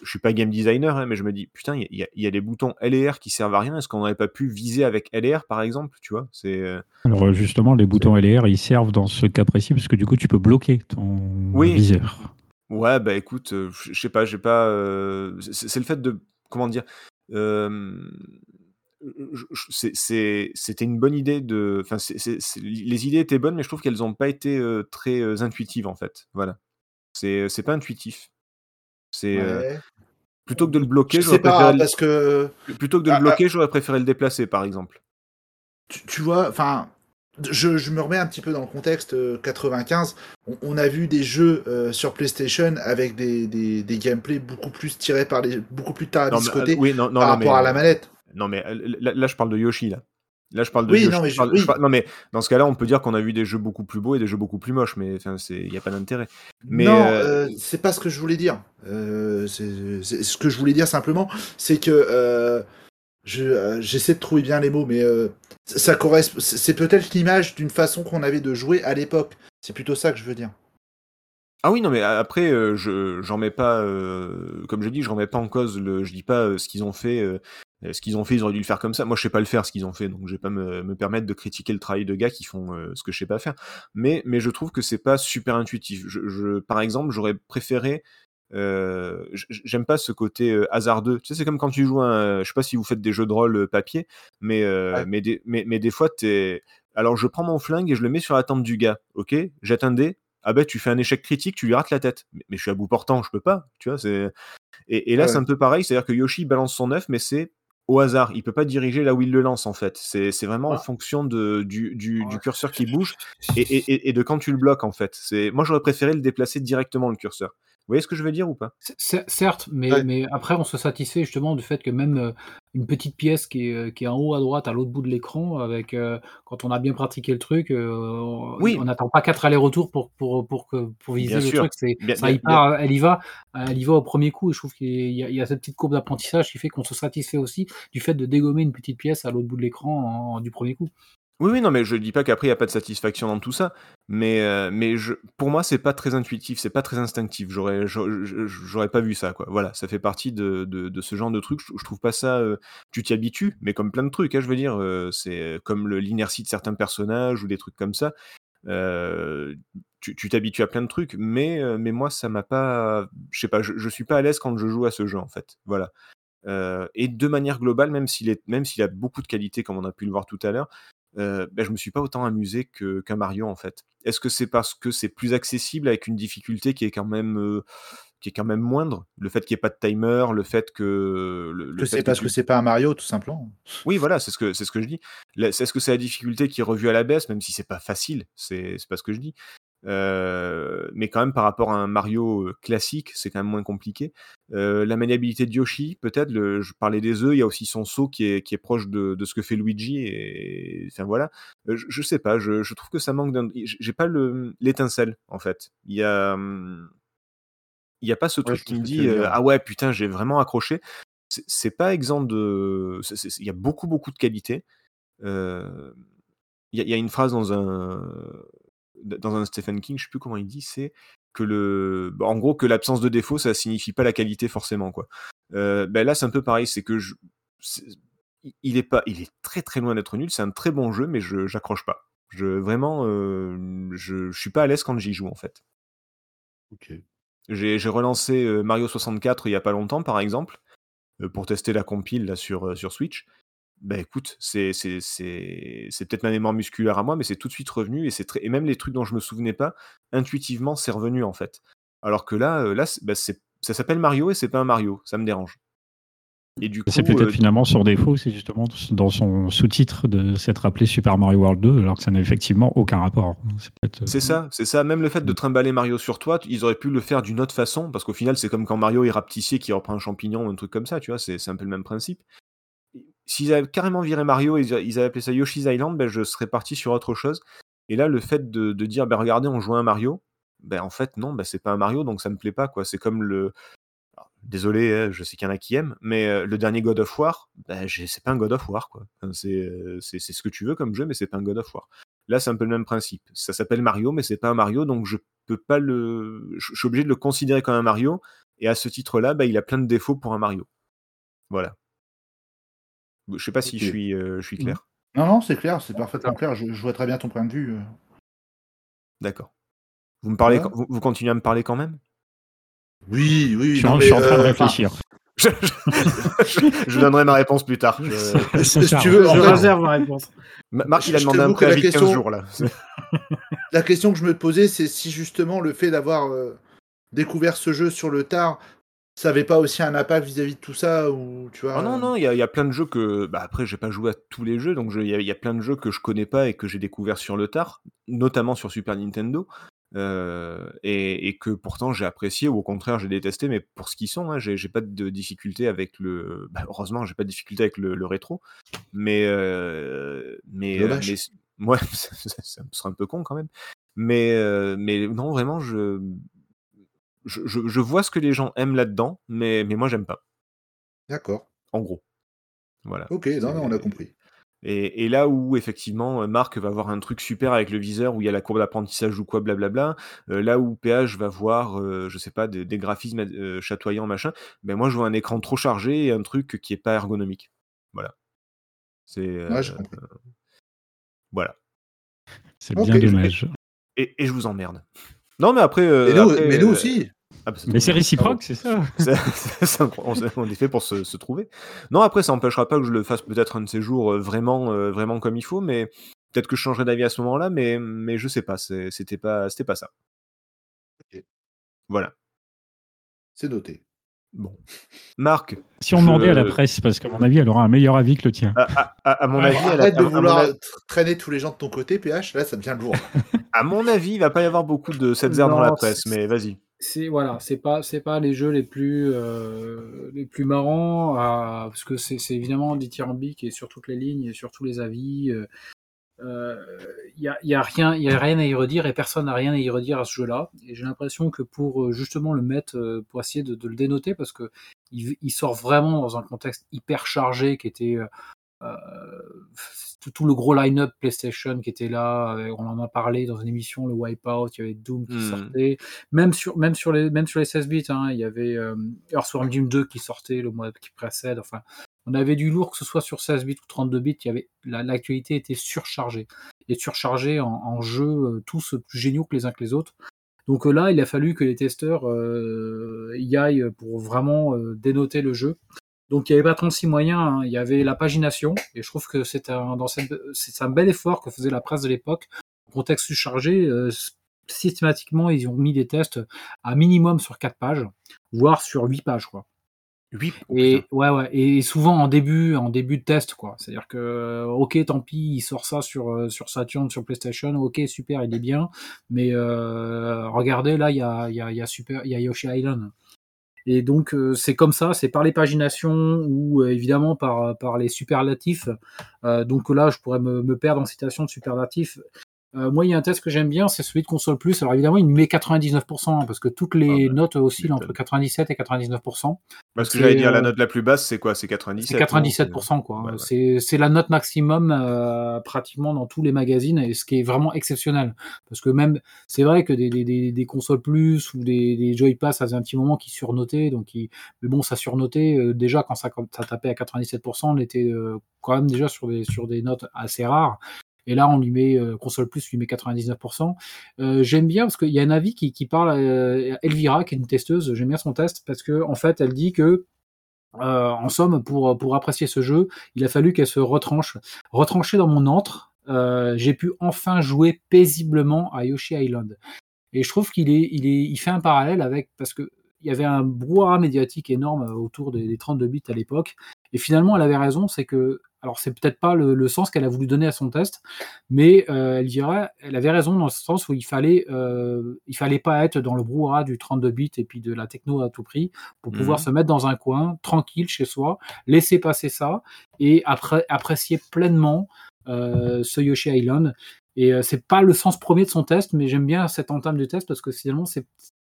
je suis pas game designer, hein, mais je me dis, putain, il y, a- il y a des boutons L et R qui servent à rien. Est-ce qu'on n'aurait pas pu viser avec L et R, par exemple Tu vois C'est. euh, Alors euh, justement, les boutons LR, ils servent dans ce cas précis parce que du coup, tu peux bloquer ton Oui. viseur. Ouais, bah écoute, euh, je sais pas, j'ai pas. euh, c'est le fait de. Comment dire euh, C'était une bonne idée de. Enfin, les idées étaient bonnes, mais je trouve qu'elles n'ont pas été euh, très euh, intuitives, en fait. Voilà. C'est c'est pas intuitif. C'est. euh, plutôt que de le bloquer, j'aurais préféré. le- parce que. Plutôt que de le Ah, ah. bloquer, j'aurais préféré le déplacer, par exemple. tu, tu vois, enfin, je, je me remets un petit peu dans le contexte euh, 95. On, on a vu des jeux euh, sur PlayStation avec des, des, des gameplays beaucoup plus tirés par les, beaucoup plus Non, mais, tarabiscotés euh, oui, non, non, par rapport mais, à la manette. non, mais euh, là, là, je parle de Yoshi, là. Là, je parle de Oui, Yoshi. non, mais je je- parle- oui. je parle- non, mais dans ce cas-là, on peut dire qu'on a vu des jeux beaucoup plus beaux et des jeux beaucoup plus moches, mais il n'y a pas d'intérêt. Mais, non, euh, euh, c'est pas ce que je voulais dire. Euh, c'est c'est- ce que je voulais dire simplement, c'est que je, j'essaie de trouver bien les mots, mais ça correspond. C'est peut-être l'image d'une façon qu'on avait de jouer à l'époque. C'est plutôt ça que je veux dire. Ah oui, non, mais après, euh, je j'en mets pas, euh, comme je dis, je remets pas en cause le, je dis pas euh, ce qu'ils ont fait, ce qu'ils ont fait, ils auraient dû le faire comme ça. Moi, je sais pas le faire ce qu'ils ont fait, donc je vais pas me, me permettre de critiquer le travail de gars qui font euh, ce que je sais pas faire. Mais, mais je trouve que c'est pas super intuitif. Je, je- par exemple, j'aurais préféré, euh, j'aime pas ce côté euh, hasardeux. Tu sais, c'est comme quand tu joues un, je sais pas si vous faites des jeux de rôle euh, papier, mais, euh, Ouais. mais, des, mais, mais des fois, t'es, alors je prends mon flingue et je le mets sur la tempe du gars, ok? Jette un dé, ah ben tu fais un échec critique, tu lui rates la tête. Mais, mais je suis à bout portant, je peux pas, tu vois. Et, et là Ouais. c'est un peu pareil, c'est-à-dire que Yoshi balance son œuf, mais c'est au hasard. Il peut pas diriger là où il le lance en fait. C'est vraiment en Ouais. fonction de, du, du, curseur qui bouge et, et, de quand tu le bloques en fait. C'est moi j'aurais préféré le déplacer directement le curseur. Vous voyez ce que je veux dire ou pas? Certes, mais, Ouais. mais après, on se satisfait justement du fait que même euh, une petite pièce qui est, euh, qui est en haut à droite, à l'autre bout de l'écran, avec euh, quand on a bien pratiqué le truc, euh, on- Oui. on n'attend pas quatre allers-retours pour, pour, pour, que, pour viser Bien le sûr. truc. Bien- ça bien- y part, elle y va, elle y va au premier coup. Et je trouve qu'il y a, il y a cette petite courbe d'apprentissage qui fait qu'on se satisfait aussi du fait de dégommer une petite pièce à l'autre bout de l'écran du premier coup. Oui, oui, non, mais je dis pas qu'après il y a pas de satisfaction dans tout ça, mais euh, mais je, pour moi c'est pas très intuitif, c'est pas très instinctif. J'aurais j'aurais pas vu ça quoi. Voilà, ça fait partie de, de, ce genre de truc. Je, trouve pas ça. euh, tu t'y habitues, mais comme plein de trucs, hein, je veux dire, euh, c'est comme l'inertie de certains personnages ou des trucs comme ça. Tu tu t'habitues à plein de trucs, mais mais moi ça m'a pas. Je sais pas, je, suis pas à l'aise quand je joue à ce jeu en fait. Voilà. Et de manière globale, même s'il est, même s'il a beaucoup de qualités, comme on a pu le voir tout à l'heure, euh, ben, je me suis pas autant amusé que qu'un Mario en fait. Est-ce que c'est parce que c'est plus accessible avec une difficulté qui est quand même euh, qui est quand même moindre? Le fait qu'il n'y ait pas de timer, le fait que le, le c'est parce tu- que c'est pas un Mario, tout simplement. oui, voilà, c'est ce que c'est ce que je dis. Est-ce que c'est la difficulté qui est revue à la baisse, même si c'est pas facile, c'est pas ce que je dis. Euh, mais quand même par rapport à un Mario euh, classique, c'est quand même moins compliqué. Euh, la maniabilité de Yoshi, peut-être. Je parlais des œufs, il y a aussi son saut qui est qui est proche de, de ce que fait Luigi. Et enfin voilà. Je, je sais pas, je, je trouve que ça manque d'un. J'ai pas le l'étincelle en fait. Il y a il y a pas ce truc qui me dit euh, ah ouais putain j'ai vraiment accroché c'est- pas exempt de il y a beaucoup beaucoup de qualités il y, a- il y a une phrase dans un dans un Stephen King je sais plus comment il dit c'est que le bah, en gros que l'absence de défaut ça signifie pas la qualité forcément quoi Euh, ben là c'est un peu pareil c'est que je il est pas il est très très loin d'être nul c'est un très bon jeu mais je j'accroche pas je vraiment euh, je, je suis pas à l'aise quand j'y joue en fait Ok. j'ai relancé euh, Mario 64 il y a pas longtemps, par exemple, pour tester la compile là, sur, sur Switch. Bah écoute, c'est peut-être ma mémoire musculaire à moi, mais c'est tout de suite revenu et, c'est très... et même les trucs dont je me souvenais pas, intuitivement, c'est revenu en fait. Alors que là, euh, là bah, ça s'appelle Mario et c'est pas un Mario, ça me dérange. Et du coup, C'est peut-être euh, finalement son défaut, c'est justement dans son sous-titre de s'être appelé Super Mario World 2, alors que ça n'a effectivement aucun rapport. C'est euh, ça, c'est ça. Même le fait de Mm. trimballer Mario sur toi, ils auraient pu le faire d'une autre façon, parce qu'au final, c'est comme quand Mario est rapetissé qui reprend un champignon ou un truc comme ça, tu vois, c'est un peu le même principe. S'ils avaient carrément viré Mario et ils avaient appelé ça Yoshi's Island, ben, je serais parti sur autre chose. Et là, le fait de, dire, ben, regardez, on joue à un Mario, ben, en fait, non, ben, c'est pas un Mario, donc ça me plaît pas, quoi. C'est comme le. Désolé, hein, je sais qu'il y en a qui aiment, mais euh, le dernier God of War, ben, c'est pas un God of War, quoi. Euh, c'est ce que tu veux comme jeu, mais c'est pas un God of War. Là, c'est un peu le même principe. Ça s'appelle Mario, mais c'est pas un Mario, donc je peux pas le. Je suis obligé de le considérer comme un Mario, et à ce titre-là, bah, il a plein de défauts pour un Mario. Voilà. Je sais pas si je suis, euh, je suis clair. Non, non, c'est clair, c'est parfaitement clair. Je, je vois très bien ton point de vue. euh. D'accord. Vous me parlez, Ouais. vous, vous continuez à me parler quand même? Oui, oui, Je non, mais, je suis en train de euh, réfléchir. je, je- je donnerai ma réponse plus tard. Je- si tu veux, Je fait, réserve ma réponse. Ma- Marc, il a demandé un préavis de 15 question- jours là. la question que je me posais, c'est si justement le fait d'avoir euh, découvert ce jeu sur le tard, ça avait pas aussi un impact vis-à-vis de tout ça ou tu vois Oh non, euh, non, il y, a- il y a plein de jeux que. Bah après, j'ai pas joué à tous les jeux, donc il y, a- il y a plein de jeux que je connais pas et que j'ai découvert sur le tard, notamment sur Super Nintendo, euh, et, et que pourtant j'ai apprécié, ou au contraire j'ai détesté, mais pour ce qu'ils sont, hein, j'ai pas de difficulté avec le. Bah, heureusement, j'ai pas de difficulté avec le, le rétro, mais. euh, mais, euh, mais ouais, ça, ça serait un peu con quand même. Mais, euh, mais non, vraiment, je, je, je, je vois ce que les gens aiment là-dedans, mais, mais moi j'aime pas, D'accord. en gros. Voilà. Ok, non, non, on a compris. Et, et là où effectivement euh, Marc va avoir un truc super avec le viseur où il y a la courbe d'apprentissage ou quoi, blablabla, euh, là où PH va voir, euh, je sais pas, des, des graphismes euh, chatoyants, machin, ben moi je vois un écran trop chargé et un truc qui est pas ergonomique. Voilà. C'est. euh, Ouais, j'ai compris. voilà. C'est Ok, bien je- dommage. Et, et je vous emmerde. Non, mais après. euh, mais, nous, après, mais nous euh, aussi. ah, bah, c'est Mais c'est réciproque, c'est ça. On, on est fait pour se, se trouver. Non, après, ça n'empêchera pas que je le fasse peut-être un de ces jours euh, vraiment, euh, vraiment comme il faut, mais peut-être que je changerai d'avis à ce moment-là, mais, mais je sais pas. C'était pas, c'était pas ça. Voilà. C'est noté. Bon. Marc, Si on Je- demandait à la presse, parce qu'à mon avis, elle aura un meilleur avis que le tien. à, à- à- mon Ouais, avis, elle a- Arrête de à mon vouloir avis- traîner tous les gens de ton côté, PH. Là, ça devient lourd. à mon avis, il va pas y avoir beaucoup de cette dans la Non, presse, c'est- mais vas-y. c'est voilà, c'est pas c'est pas les jeux les plus euh, les plus marrants à- parce que c'est c'est évidemment dithyrambique et sur toutes les lignes et sur tous les avis. euh, Il y, a, y a rien y a rien à y redire et personne n'a rien à y redire à ce jeu-là. Et j'ai l'impression que pour euh, justement le mettre, euh, pour essayer de, de le dénoter, parce que il, il sort vraiment dans un contexte hyper chargé qui était euh, euh, tout, tout le gros line-up PlayStation qui était là, euh, on en a parlé dans une émission, le Wipeout, il y avait Doom qui Hmm. sortait, même sur, même sur les, même sur les 16 bits, hein, il y avait euh, Earthworm Jim 2 qui sortait le mois qui précède, enfin, on avait du lourd, que ce soit sur 16 bits ou 32 bits, l'actualité était surchargée, et surchargée en, jeux euh, tous plus géniaux que les uns que les autres. Donc euh, là, il a fallu que les testeurs euh, y aillent pour vraiment dénoter le jeu. Donc il n'y avait pas 36 moyens, hein. il y avait la pagination, et je trouve que c'est un, bel effort que faisait la presse de l'époque. Contexte surchargé, euh, systématiquement, ils ont mis des tests à minimum sur 4 pages, voire sur 8 pages. Quoi. 8 Et ouais, ouais, et souvent en début, en début de test, quoi. C'est-à-dire que, euh, ok, tant pis, il sort ça sur euh, sur Saturn, sur PlayStation, ok, super, il est bien, mais euh, regardez, là, il y a, il y a, y a super, il y a Yoshi Island. Et donc euh, c'est comme ça, c'est par les paginations ou euh, évidemment par par les superlatifs. Euh, donc là, je pourrais me, me perdre en citation de superlatifs. Euh, moi, il y a un test que j'aime bien, c'est celui de console plus. Alors évidemment, il met 99% hein, parce que toutes les Ah bah, notes oscillent entre 97 et 99%. Parce que j'allais dire, la euh, note la plus basse, c'est quoi? C'est 97 C'est non? 97%, quoi. Ouais, ouais. C'est, c'est la note maximum euh, pratiquement dans tous les magazines, et ce qui est vraiment exceptionnel. Parce que même, c'est vrai que des, des, des, des consoles plus ou des, des Joy-Pass, ça faisait un petit moment qui surnotaient, donc ils- mais bon, ça surnotait euh, déjà quand ça, quand ça tapait à 97%, on était euh, quand même déjà sur des, sur des notes assez rares. Et là, on lui met euh, console plus, lui met 99%. Euh, j'aime bien parce qu'il y a un avis qui, qui parle, euh, Elvira, qui est une testeuse. J'aime bien son test parce que en fait, elle dit que euh, en somme, pour, pour apprécier ce jeu, il a fallu qu'elle se retranche. Retranchée dans mon antre, euh, j'ai pu enfin jouer paisiblement à Yoshi Island. Et je trouve qu'il est, il est, il fait un parallèle avec, parce que il y avait un brouhaha médiatique énorme autour des, des 32 bits à l'époque. Et finalement, elle avait raison, c'est que, alors c'est peut-être pas le, le sens qu'elle a voulu donner à son test, mais euh, elle dirait, elle avait raison dans le sens où il fallait, euh, il fallait pas être dans le brouhaha du 32 bits et puis de la techno à tout prix pour pouvoir Mhm. se mettre dans un coin tranquille chez soi, laisser passer ça et après apprécier pleinement euh, ce Yoshi Island. Et c'est pas le sens premier de son test, mais j'aime bien cette entame du test parce que finalement, c'est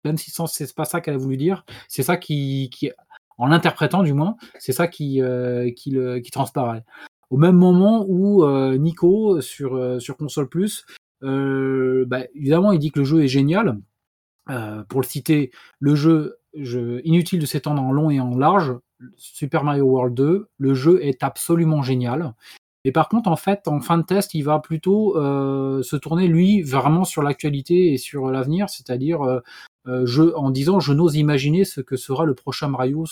même si c'est pas ça qu'elle a voulu dire, c'est ça qui, qui, en l'interprétant du moins, c'est ça qui, euh, qui, transparaît. Au même moment où euh, Nico sur, euh, sur console plus, bah, évidemment, il dit que le jeu est génial. Pour le citer, le jeu, je, inutile de s'étendre en long et en large. Super Mario World 2, le jeu est absolument génial. Et par contre, en fait, en fin de test, il va plutôt se tourner, lui, vraiment sur l'actualité et sur l'avenir, c'est-à-dire je, en disant je n'ose imaginer ce que sera le prochain Mario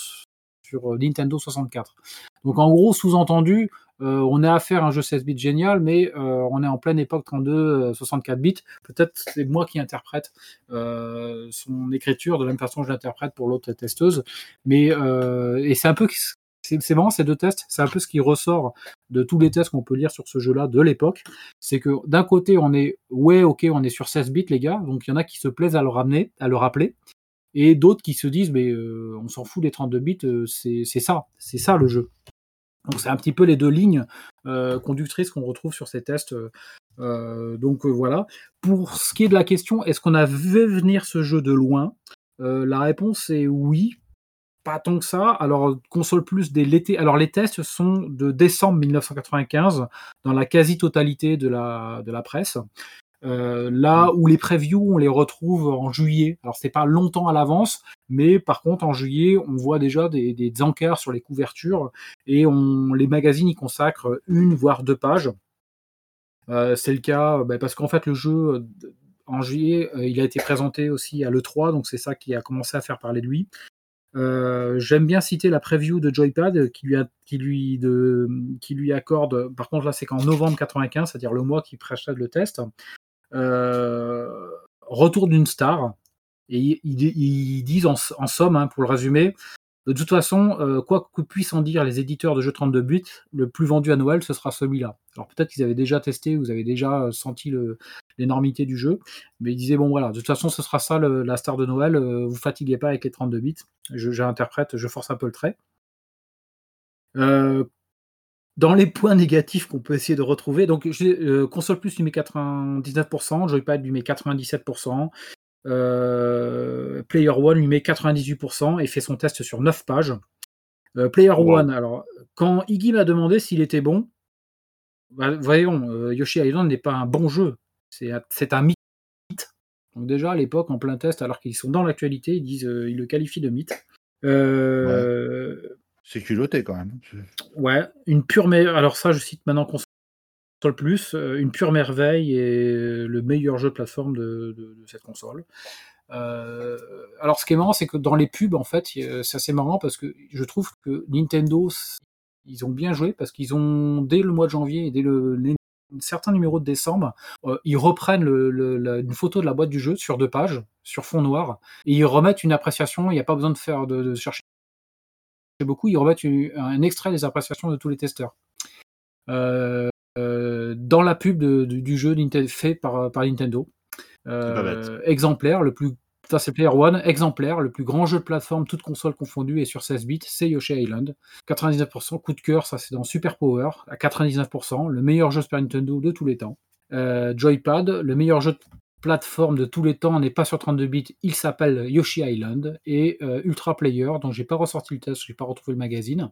sur euh, Nintendo 64. Donc en gros, sous-entendu, euh, on est à faire un jeu 16 bits génial, mais euh, on est en pleine époque 32, euh, 64 bits. Peut-être c'est moi qui interprète euh, son écriture de la même façon que je l'interprète pour l'autre testeuse. Mais euh, et c'est un peu c'est marrant ces deux tests, c'est un peu ce qui ressort de tous les tests qu'on peut lire sur ce jeu-là de l'époque. C'est que d'un côté on est ouais ok on est sur 16 bits les gars, donc il y en a qui se plaisent à le ramener, à le rappeler, et d'autres qui se disent mais euh, on s'en fout des 32 bits, euh, c'est ça, c'est ça le jeu. Donc c'est un petit peu les deux lignes euh, conductrices qu'on retrouve sur ces tests. Donc voilà. Pour ce qui est de la question, est-ce qu'on a vu venir ce jeu de loin La réponse est oui. Pas tant que ça. Alors console plus dès l'été. Alors les tests sont de décembre 1995 dans la quasi-totalité de la presse. Euh, là où les previews, on les retrouve en juillet. Alors c'est pas longtemps à l'avance, mais par contre en juillet, on voit déjà des, des sur les couvertures et on, les magazines y consacrent une voire deux pages. Euh, c'est le cas bah, parce qu'en fait le jeu en juillet, euh, il a été présenté aussi à l'E3, donc c'est ça qui a commencé à faire parler de lui. Euh, J'aime bien citer la preview de Joypad qui lui, qui lui, accorde, par contre là c'est qu'en novembre 95, c'est-à-dire le mois qui précède le test, euh, retour d'une star. Et ils, disent en, en somme, hein, pour le résumer, de toute façon, euh, quoi que puissent en dire les éditeurs de jeux 32 bits, le plus vendu à Noël, ce sera celui-là. Alors peut-être qu'ils avaient déjà testé, vous avez déjà senti l'énormité du jeu, mais ils disaient, bon voilà, de toute façon, ce sera ça la star de Noël, euh, vous fatiguez pas avec les 32 bits. J'interprète, je, force un peu le trait. Euh, dans les points négatifs qu'on peut essayer de retrouver, donc euh, console plus lui met 99%, Joypad lui met 97%, euh, Player One lui met 98% et fait son test sur 9 pages. Euh, Player wow. One, alors quand Iggy m'a demandé s'il était bon, bah, voyons, euh, Yoshi Island n'est pas un bon jeu. C'est un, mythe. Donc déjà à l'époque, en plein test, alors qu'ils sont dans l'actualité, ils disent, ils le qualifient de mythe. C'est culotté quand même. ouais. une pure mer- Alors ça, je cite maintenant plus, euh, une pure merveille et le meilleur jeu de plateforme de, cette console. Euh, alors ce qui est marrant, c'est que dans les pubs, en fait, c'est assez marrant parce que je trouve que Nintendo, ils ont bien joué parce qu'ils ont, dès le mois de janvier et dès le, les- certains numéros de décembre, euh, ils reprennent une photo de la boîte du jeu sur deux pages, sur fond noir, et ils remettent une appréciation. Il n'y a pas besoin de faire de, chercher beaucoup. Ils remettent un extrait des appréciations de tous les testeurs. Euh, euh, dans la pub de- du, du jeu fait par, par Nintendo. Euh, exemplaire, le plus. Ça, c'est Player One, exemplaire, le plus grand jeu de plateforme, toutes consoles confondues et sur 16 bits, c'est Yoshi Island. 99%, coup de cœur, ça c'est dans Super Power, à 99%, le meilleur jeu Super Nintendo de tous les temps. Euh, Joypad, le meilleur jeu de plateforme de tous les temps, n'est pas sur 32 bits, il s'appelle Yoshi Island. Et euh, Ultra Player, dont j'ai pas ressorti le test, j'ai pas retrouvé le magazine.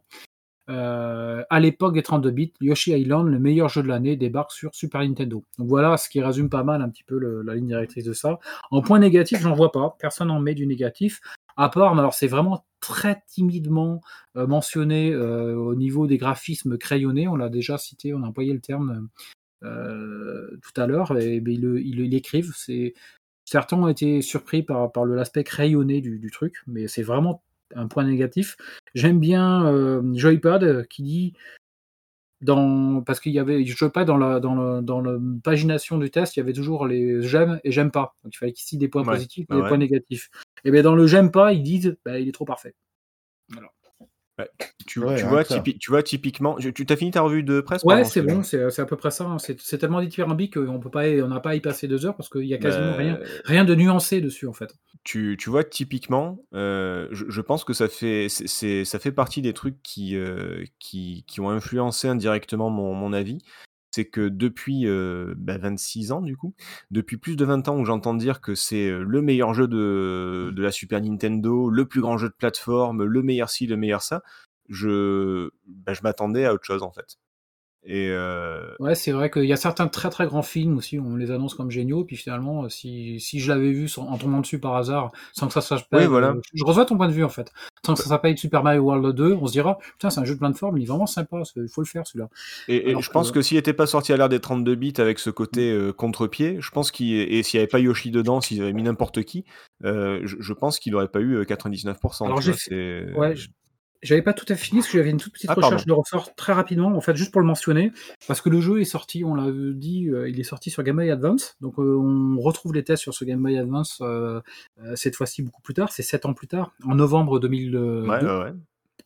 Euh, à l'époque des 32 bits, Yoshi Island, le meilleur jeu de l'année, débarque sur Super Nintendo. Donc voilà ce qui résume pas mal un petit peu la ligne directrice de ça. En point négatif, j'en vois pas. Personne n'en met du négatif. À part, alors c'est vraiment très timidement euh, mentionné euh, au niveau des graphismes crayonnés. On l'a déjà cité, on a employé le terme euh, tout à l'heure. Et ils, l'écrivent. Certains ont été surpris par, l'aspect crayonné du truc, mais c'est vraiment un point négatif. J'aime bien euh, Joypad euh, qui dit dans parce qu'il y avait Joypad dans la dans le, dans la pagination du test, il y avait toujours les j'aime et j'aime pas. Donc il fallait qu'il cite des points Ouais, positifs et des ouais. points négatifs. Et bien dans le j'aime pas, ils disent bah, il est trop parfait. Tu, Ouais, tu vois, ça. typi- tu vois, typiquement, tu t'as fini ta revue de presse Ouais, c'est bon, c'est à peu près ça. hein. C'est tellement dithyrambique qu'on peut pas, on n'a pas à y passer deux heures parce qu'il y a quasiment Bah, rien, rien de nuancé dessus en fait. tu, tu vois, typiquement, euh, je, je pense que ça fait, ça fait partie des trucs qui, euh, qui, qui ont influencé indirectement mon, mon avis. C'est que depuis euh, bah, 26 ans, du coup, depuis plus de 20 ans où j'entends dire que c'est euh, le meilleur jeu de, de la Super Nintendo, le plus grand jeu de plateforme, le meilleur ci, le meilleur ça, je, bah, je m'attendais à autre chose en fait. Et euh, Ouais, c'est vrai qu'il y a certains très très grands films aussi, on les annonce comme géniaux, puis finalement, euh, si, si je l'avais vu sans- en tombant dessus par hasard, sans que ça s'appelle. Oui, voilà. euh, je reçois ton point de vue en fait. Sans que ça s'appelle Super Mario World 2, on se dira, putain, c'est un jeu de plateforme, il est vraiment sympa, il faut le faire celui-là. Et, je pense que- s'il n'était pas sorti à l'ère des 32 bits avec ce côté euh, contre-pied, je pense qu'il et s'il n'y avait pas Yoshi dedans, s'ils avaient mis n'importe qui, euh, je, je pense qu'il n'aurait pas eu euh, 99%. Alors, j'ai fait- Ouais, j'avais pas tout à fait fini parce que j'avais une toute petite Ah, recherche pardon. de ressort très rapidement, en fait, juste pour le mentionner, parce que le jeu est sorti, on l'a dit, euh, il est sorti sur Game Boy Advance, donc euh, on retrouve les tests sur ce Game Boy Advance euh, cette fois-ci beaucoup plus tard, c'est 7 ans plus tard, en novembre 2002. Ouais, ouais, ouais.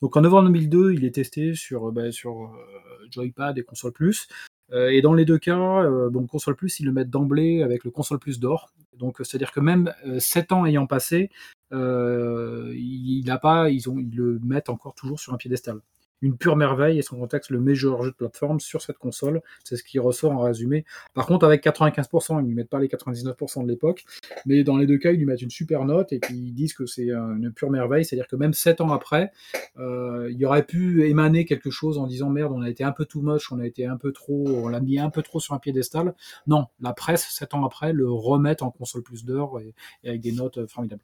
Donc en novembre 2002, il est testé sur, bah, sur euh, Joypad et Console Plus. Et dans les deux cas, donc Console Plus, ils le mettent d'emblée avec le Console Plus d'or. Donc c'est-à-dire que même euh, 7 ans ayant passé, euh, ils, ont, ils le mettent encore toujours sur un piédestal. Une pure merveille et son contexte le meilleur jeu de plateforme sur cette console. C'est ce qui ressort en résumé. Par contre, avec 95%, ils ne mettent pas les 99% de l'époque. Mais dans les deux cas, ils lui mettent une super note et puis ils disent que c'est une pure merveille. C'est-à-dire que même 7 ans après, euh, il aurait pu émaner quelque chose en disant merde, on a été un peu too much, on a été un peu trop, on l'a mis un peu trop sur un piédestal. Non, la presse, 7 ans après, le remet en console plus et, et avec des notes euh, formidables.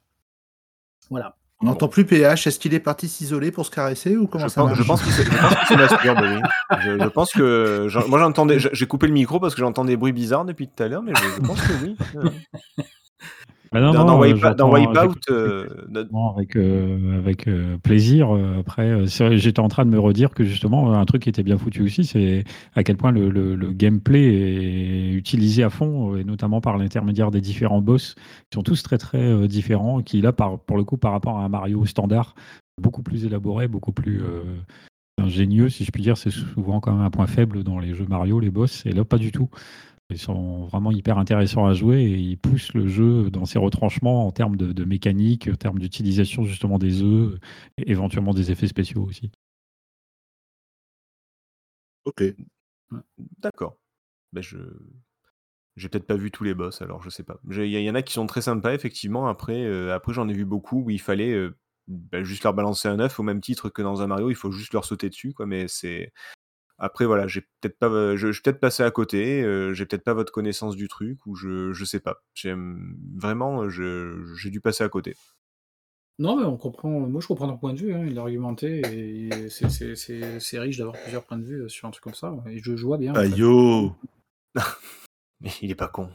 Voilà. On n'entend plus PH. Est-ce qu'il est parti s'isoler pour se caresser ou comment Je ça pense, marche je pense qu'il se, je pense qu'il se masturbe, oui. Je, je pense que. Moi, j'entendais. j'ai- coupé le micro parce que j'entends des bruits bizarres depuis tout à l'heure, mais je, je pense que oui. Bah non, dans, non, dans euh, Wipe- dans Wipeout, euh, avec euh, avec euh, plaisir. Après, euh, j'étais en train de me redire que justement un truc qui était bien foutu aussi, c'est à quel point le, le- le gameplay est utilisé à fond, et notamment par l'intermédiaire des différents boss, qui sont tous très très euh, différents, qui là, par, pour le coup, par rapport à un Mario standard, beaucoup plus élaboré, beaucoup plus euh, ingénieux, si je puis dire. C'est souvent quand même un point faible dans les jeux Mario, les boss, et là, pas du tout. Ils sont vraiment hyper intéressants à jouer et ils poussent le jeu dans ses retranchements en termes de, de mécanique, en termes d'utilisation justement des œufs, et éventuellement des effets spéciaux aussi. Ok. D'accord. Ben je. J'ai peut-être pas vu tous les boss, alors je sais pas. Il y, y en a qui sont très sympas, effectivement. Après, euh, après j'en ai vu beaucoup où il fallait euh, ben, juste leur balancer un œuf au même titre que dans un Mario, il faut juste leur sauter dessus, quoi. Mais c'est. Après voilà, j'ai peut-être pas, je, je suis peut-être passé à côté, euh, j'ai peut-être pas votre connaissance du truc ou je, je sais pas. J'aime vraiment, je, j'ai dû passer à côté. Non, mais on comprend. Moi, je comprends ton point de vue. hein, il a argumenté et c'est- c'est c'est- c'est riche d'avoir plusieurs points de vue euh, sur un truc comme ça. Et je, je vois bien. en Ah yo Mais il est pas con.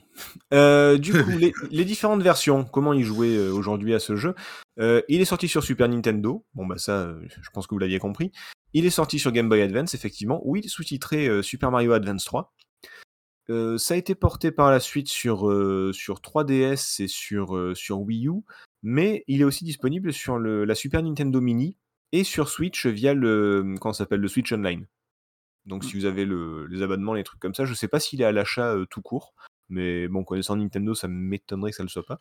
Euh, du coup, les, les différentes versions, comment y jouer euh, aujourd'hui à ce jeu? Euh, Il est sorti sur Super Nintendo. Bon bah ça, euh, je pense que vous l'aviez compris. Il est sorti sur Game Boy Advance, effectivement. Oui, sous-titré euh, Super Mario Advance 3. Euh, ça a été porté par la suite sur, euh, sur 3DS et sur, euh, Wii U, mais il est aussi disponible sur le, la Super Nintendo Mini et sur Switch via le, comment s'appelle, le Switch Online. Donc si vous avez le, les abonnements, les trucs comme ça, je sais pas s'il est à l'achat euh, tout court, mais bon, connaissant Nintendo, ça m'étonnerait que ça le soit pas.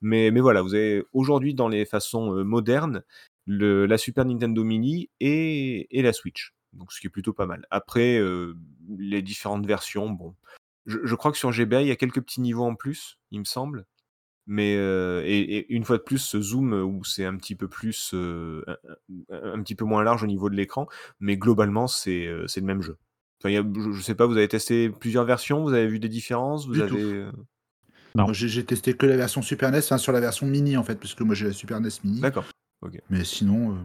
Mais, mais voilà, vous avez aujourd'hui dans les façons euh, modernes le, la Super Nintendo Mini et, et la Switch. Donc ce qui est plutôt pas mal. Après, euh, les différentes versions, bon, je, je crois que sur GBA, il y a quelques petits niveaux en plus, il me semble. Mais euh, et, et une fois de plus, ce zoom où c'est un petit peu plus, euh, un, un petit peu moins large au niveau de l'écran, mais globalement c'est euh, c'est le même jeu. Enfin, il y a, je, je sais pas, vous avez testé plusieurs versions, vous avez vu des différences, vous Du avez. tout. euh, Non. J'ai testé que la version Super NES, enfin sur la version mini en fait, parce que moi j'ai la Super NES mini. D'accord. Mais sinon, euh,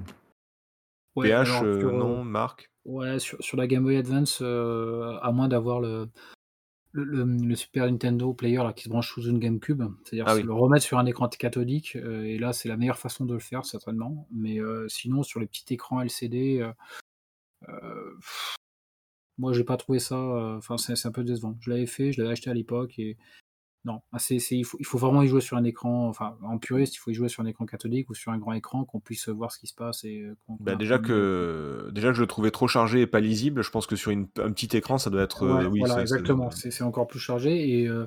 Ouais, PH, alors, euh, sur, euh, non, Marc. Ouais, sur, sur la Game Boy Advance, euh, à moins d'avoir le, le, le- le Super Nintendo Player là, qui se branche sous une GameCube, c'est-à-dire Ah oui. le remettre sur un écran cathodique, euh, et là c'est la meilleure façon de le faire certainement. Mais euh, sinon sur les petits écrans LCD, euh, euh, pff, moi j'ai pas trouvé ça, enfin c'est c'est un peu décevant. Je l'avais fait, je l'avais acheté à l'époque et non, ah, c'est- il, faut, il faut vraiment y jouer sur un écran, enfin en puriste il faut y jouer sur un écran cathodique ou sur un grand écran qu'on puisse voir ce qui se passe et euh, Bah, déjà que déjà que je le trouvais trop chargé et pas lisible, je pense que sur une, un petit écran, ça doit être. Ouais, euh, oui, voilà, ça- exactement. C'est c'est encore plus chargé et, euh,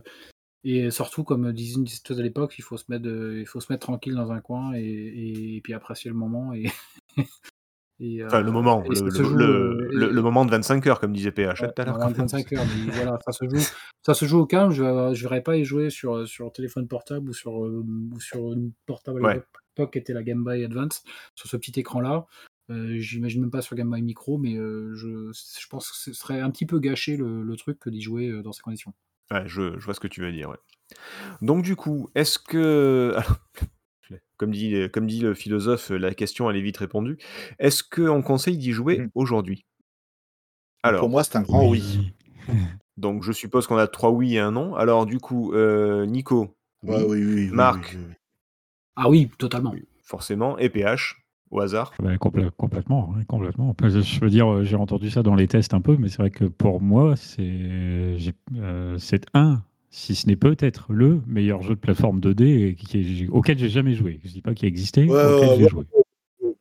et surtout, comme disait une discuteuse à l'époque, il faut se mettre, il faut se mettre tranquille dans un coin et, et, puis apprécier le moment et, et, Enfin, le euh, moment, le, joue, euh, moment de 25 heures, comme disait PH ouais, tout à l'heure. dans quand même. 25 heures, mais voilà, ça se joue, ça se joue au calme. Je ne verrais pas y jouer sur sur téléphone portable ou sur euh, ou sur une portable à l'époque qui était la Game Boy Advance sur ce petit écran-là. Euh, J'imagine même pas sur Game Boy Micro, mais euh, je, je pense que ce serait un petit peu gâché le, le truc que d'y jouer euh, dans ces conditions. Ouais, je, je vois ce que tu veux dire. Ouais. Donc du coup, est-ce que, alors, comme dit, comme dit le philosophe, la question elle est vite répondue. Est-ce qu'on conseille d'y jouer Mhm. aujourd'hui? Alors, pour moi c'est un grand oui. donc je suppose qu'on a trois oui et un non. Alors du coup, euh, Nico, oui, Ouais, oui, oui, oui, Marc. oui, oui, oui. Ah oui, totalement. Forcément, et PH au hasard. Complè- complètement, complètement. Je- Je veux dire, euh, j'ai entendu ça dans les tests un peu, mais c'est vrai que pour moi, c'est euh, c'est un, si ce n'est peut-être le meilleur jeu de plateforme 2D qui est- auquel j'ai jamais joué. Je dis pas qu'il existait, Ouais, auquel ouais, j'ai ouais. joué.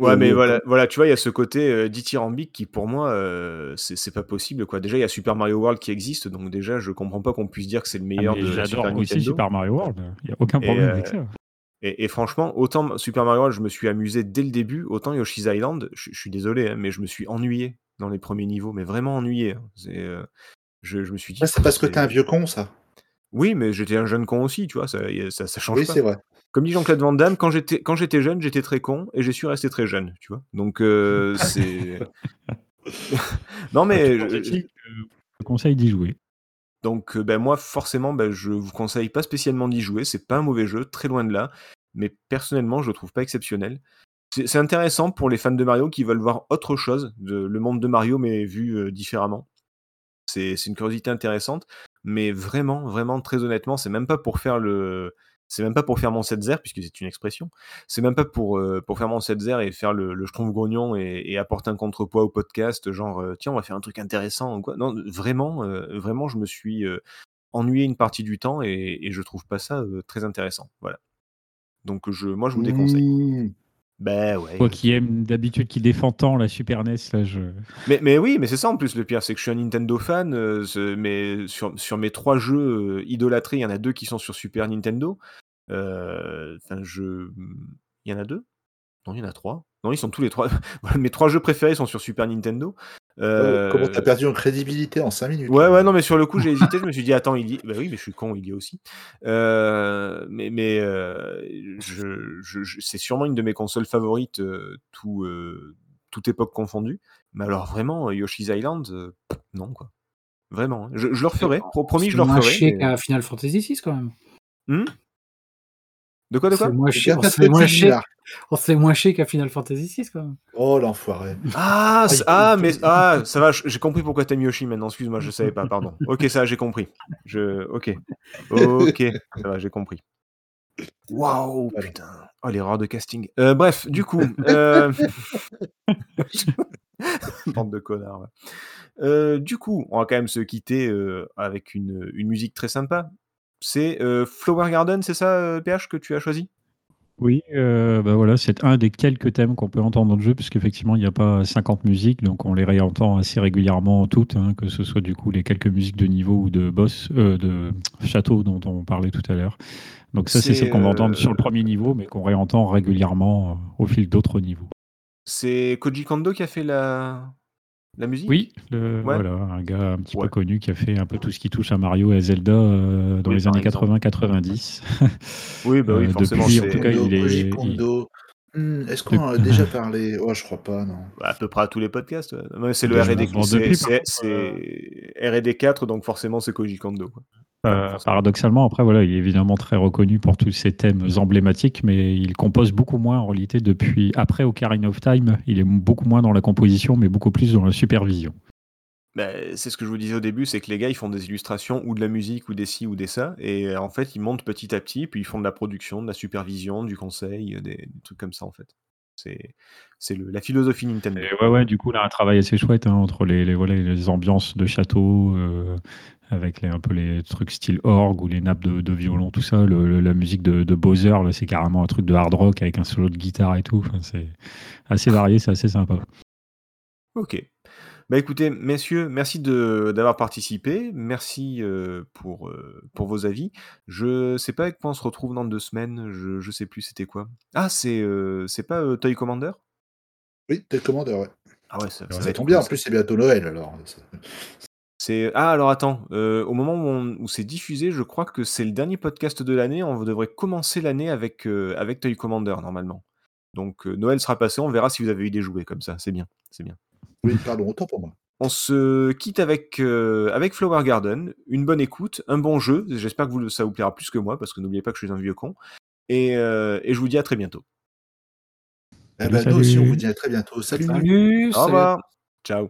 Ouais, mais voilà, voilà, tu vois, il y a ce côté euh, dithyrambique qui, pour moi, euh, c'est pas possible, quoi. Déjà, il y a Super Mario World qui existe, donc déjà, je comprends pas qu'on puisse dire que c'est le Ah, meilleur mais de J'adore Super aussi Nintendo. Super Mario World. Il n'y a aucun Et, problème euh, avec ça. Et, et franchement, autant Super Mario World, je me suis amusé dès le début, autant Yoshi's Island, je, je suis désolé, hein, mais je me suis ennuyé dans les premiers niveaux, mais vraiment ennuyé. hein. C'est, euh, je, je me suis dit. Ouais, c'est parce que t'es un vieux con, ça. Oui, mais j'étais un jeune con aussi, tu vois, ça, ça, ça change Oui, pas. c'est vrai. Comme dit Jean-Claude Van Damme, quand j'étais quand j'étais jeune, j'étais très con et j'ai su rester très jeune, tu vois. Donc euh, c'est. non mais je- Je conseille d'y jouer? donc euh, ben moi forcément ben, je vous conseille pas spécialement d'y jouer, c'est pas un mauvais jeu, très loin de là, mais personnellement je le trouve pas exceptionnel. C'est intéressant pour les fans de Mario qui veulent voir autre chose, de, le monde de Mario mais vu euh, différemment. C'est c'est une curiosité intéressante, mais vraiment, vraiment, très honnêtement, c'est même pas pour faire le. C'est même pas pour faire mon setzer, puisque c'est une expression. C'est même pas pour, euh, pour faire mon setzer et faire le, le schtroumpf grognon et, et apporter un contrepoids au podcast, genre, euh, tiens, on va faire un truc intéressant ou quoi. Non, vraiment, euh, vraiment, je me suis euh, ennuyé une partie du temps et, et je trouve pas ça euh, très intéressant. Voilà. Donc, je, moi, je vous déconseille. Mmh. Ben ouais. Toi qui aimes d'habitude, qui défend tant la Super NES, là, je. Mais, mais oui, mais c'est ça en plus le pire, c'est que je suis un Nintendo fan, euh, mais sur, sur mes trois jeux euh, idolâtrés, il y en a deux qui sont sur Super Nintendo. Euh, Enfin, je. Il y en a deux? Non, il y en a trois. Non, ils sont tous les trois. Voilà, mes trois jeux préférés sont sur Super Nintendo. Euh, Comment t'as perdu en crédibilité en 5 minutes? Ouais, ouais, non, mais sur le coup, j'ai hésité. Je me suis dit, attends, il y... Bah oui, mais je suis con, il y est aussi. Euh, mais mais euh, je, je- je- c'est sûrement une de mes consoles favorites, euh, tout, euh, toute époque confondue. Mais alors vraiment, Yoshi's Island, euh, non quoi. Vraiment. Hein. Je, je le referai. Pro- Promis, je le referai. chier mais- qu'à Final Fantasy VI quand même. Hmm de quoi, de quoi C'est moins C'est fait moins bizarre. on se fait moins chier qu'à Final Fantasy VI quand même. Oh l'enfoiré. Ah, Ah, ah, mais ah, ça va, j'ai compris pourquoi t'aimes Yoshi maintenant. Excuse-moi, je savais pas, pardon. Ok, ça, j'ai compris. Je, ok, ok, ça va, j'ai compris. Waouh, putain. Oh, l'erreur de casting. Euh, bref, du coup, euh... bande de connards. ouais. Euh, du coup, on va quand même se quitter euh, avec une, une musique très sympa. C'est euh, Flower Garden, c'est ça, euh, PH, que tu as choisi? Oui, euh, bah voilà, c'est un des quelques thèmes qu'on peut entendre dans le jeu, puisqu'effectivement, il n'y a pas 50 musiques, donc on les réentend assez régulièrement toutes, hein, que ce soit du coup les quelques musiques de niveau ou de boss, euh, de château dont on parlait tout à l'heure. Donc ça, c'est celle qu'on va entendre euh, sur le premier niveau, mais qu'on réentend régulièrement euh, au fil d'autres niveaux. C'est Koji Kondo qui a fait la, la musique? Oui, le- Ouais. voilà, un gars un petit Ouais. peu connu qui a fait un peu tout ce qui touche à Mario et à Zelda euh, dans Oui, les années exemple. 80-90. Oui, bah oui, Euh, forcément, depuis, en c'est- tout cas, Kondo, il est- Koji il- Kondo. Hmm, Est-ce qu'on en a déjà parlé? Oh, je crois pas, non. Bah, à peu près à tous les podcasts. ouais. C'est le Bah, R&D, je pense c'est, depuis, c'est, par c'est R&D 4, donc forcément c'est Koji Kondo. quoi. Euh, paradoxalement, après, voilà, il est évidemment très reconnu pour tous ses thèmes emblématiques, mais il compose beaucoup moins en réalité depuis après Ocarina of Time. Il est beaucoup moins dans la composition, mais beaucoup plus dans la supervision. Bah, c'est ce que je vous disais au début, c'est que les gars ils font des illustrations ou de la musique ou des ci ou des ça, et euh, en fait ils montent petit à petit, puis ils font de la production, de la supervision, du conseil, des, des trucs comme ça en fait. C'est, la philosophie Nintendo. Et ouais, ouais, du coup, là, un travail assez chouette hein, entre les, les, voilà, les ambiances de château, euh, avec les, un peu les trucs style orgue ou les nappes de, de violon, tout ça. Le- le- la musique de, de Bowser, c'est carrément un truc de hard rock avec un solo de guitare et tout. Enfin, c'est assez varié, c'est assez sympa. Ok. Bah écoutez, messieurs, merci de, d'avoir participé. Merci euh, pour, euh, pour vos avis. Je sais pas avec quoi on se retrouve dans deux semaines. Je, je sais plus c'était quoi. Ah, c'est, euh, c'est pas euh, Toy Commander? Oui, t'es le commandeur, ouais. Ah ouais, ça, tombe bien, en plus c'est bientôt Noël alors. C'est ah alors attends, au moment où, on- où c'est diffusé, je crois que c'est le dernier podcast de l'année. On devrait commencer l'année avec avec Toy Commander normalement. Donc Noël sera passé, on verra si vous avez eu des jouets comme ça. C'est bien, c'est bien. Mmh. On se quitte euh, avec, Flower Garden, une bonne écoute, un bon jeu. J'espère que ça vous plaira plus que moi, parce que n'oubliez pas que je suis un vieux con. Et, euh, je vous dis à très bientôt. Eh ben, aussi, on vous dit à très bientôt. Salut. Au revoir. Ciao.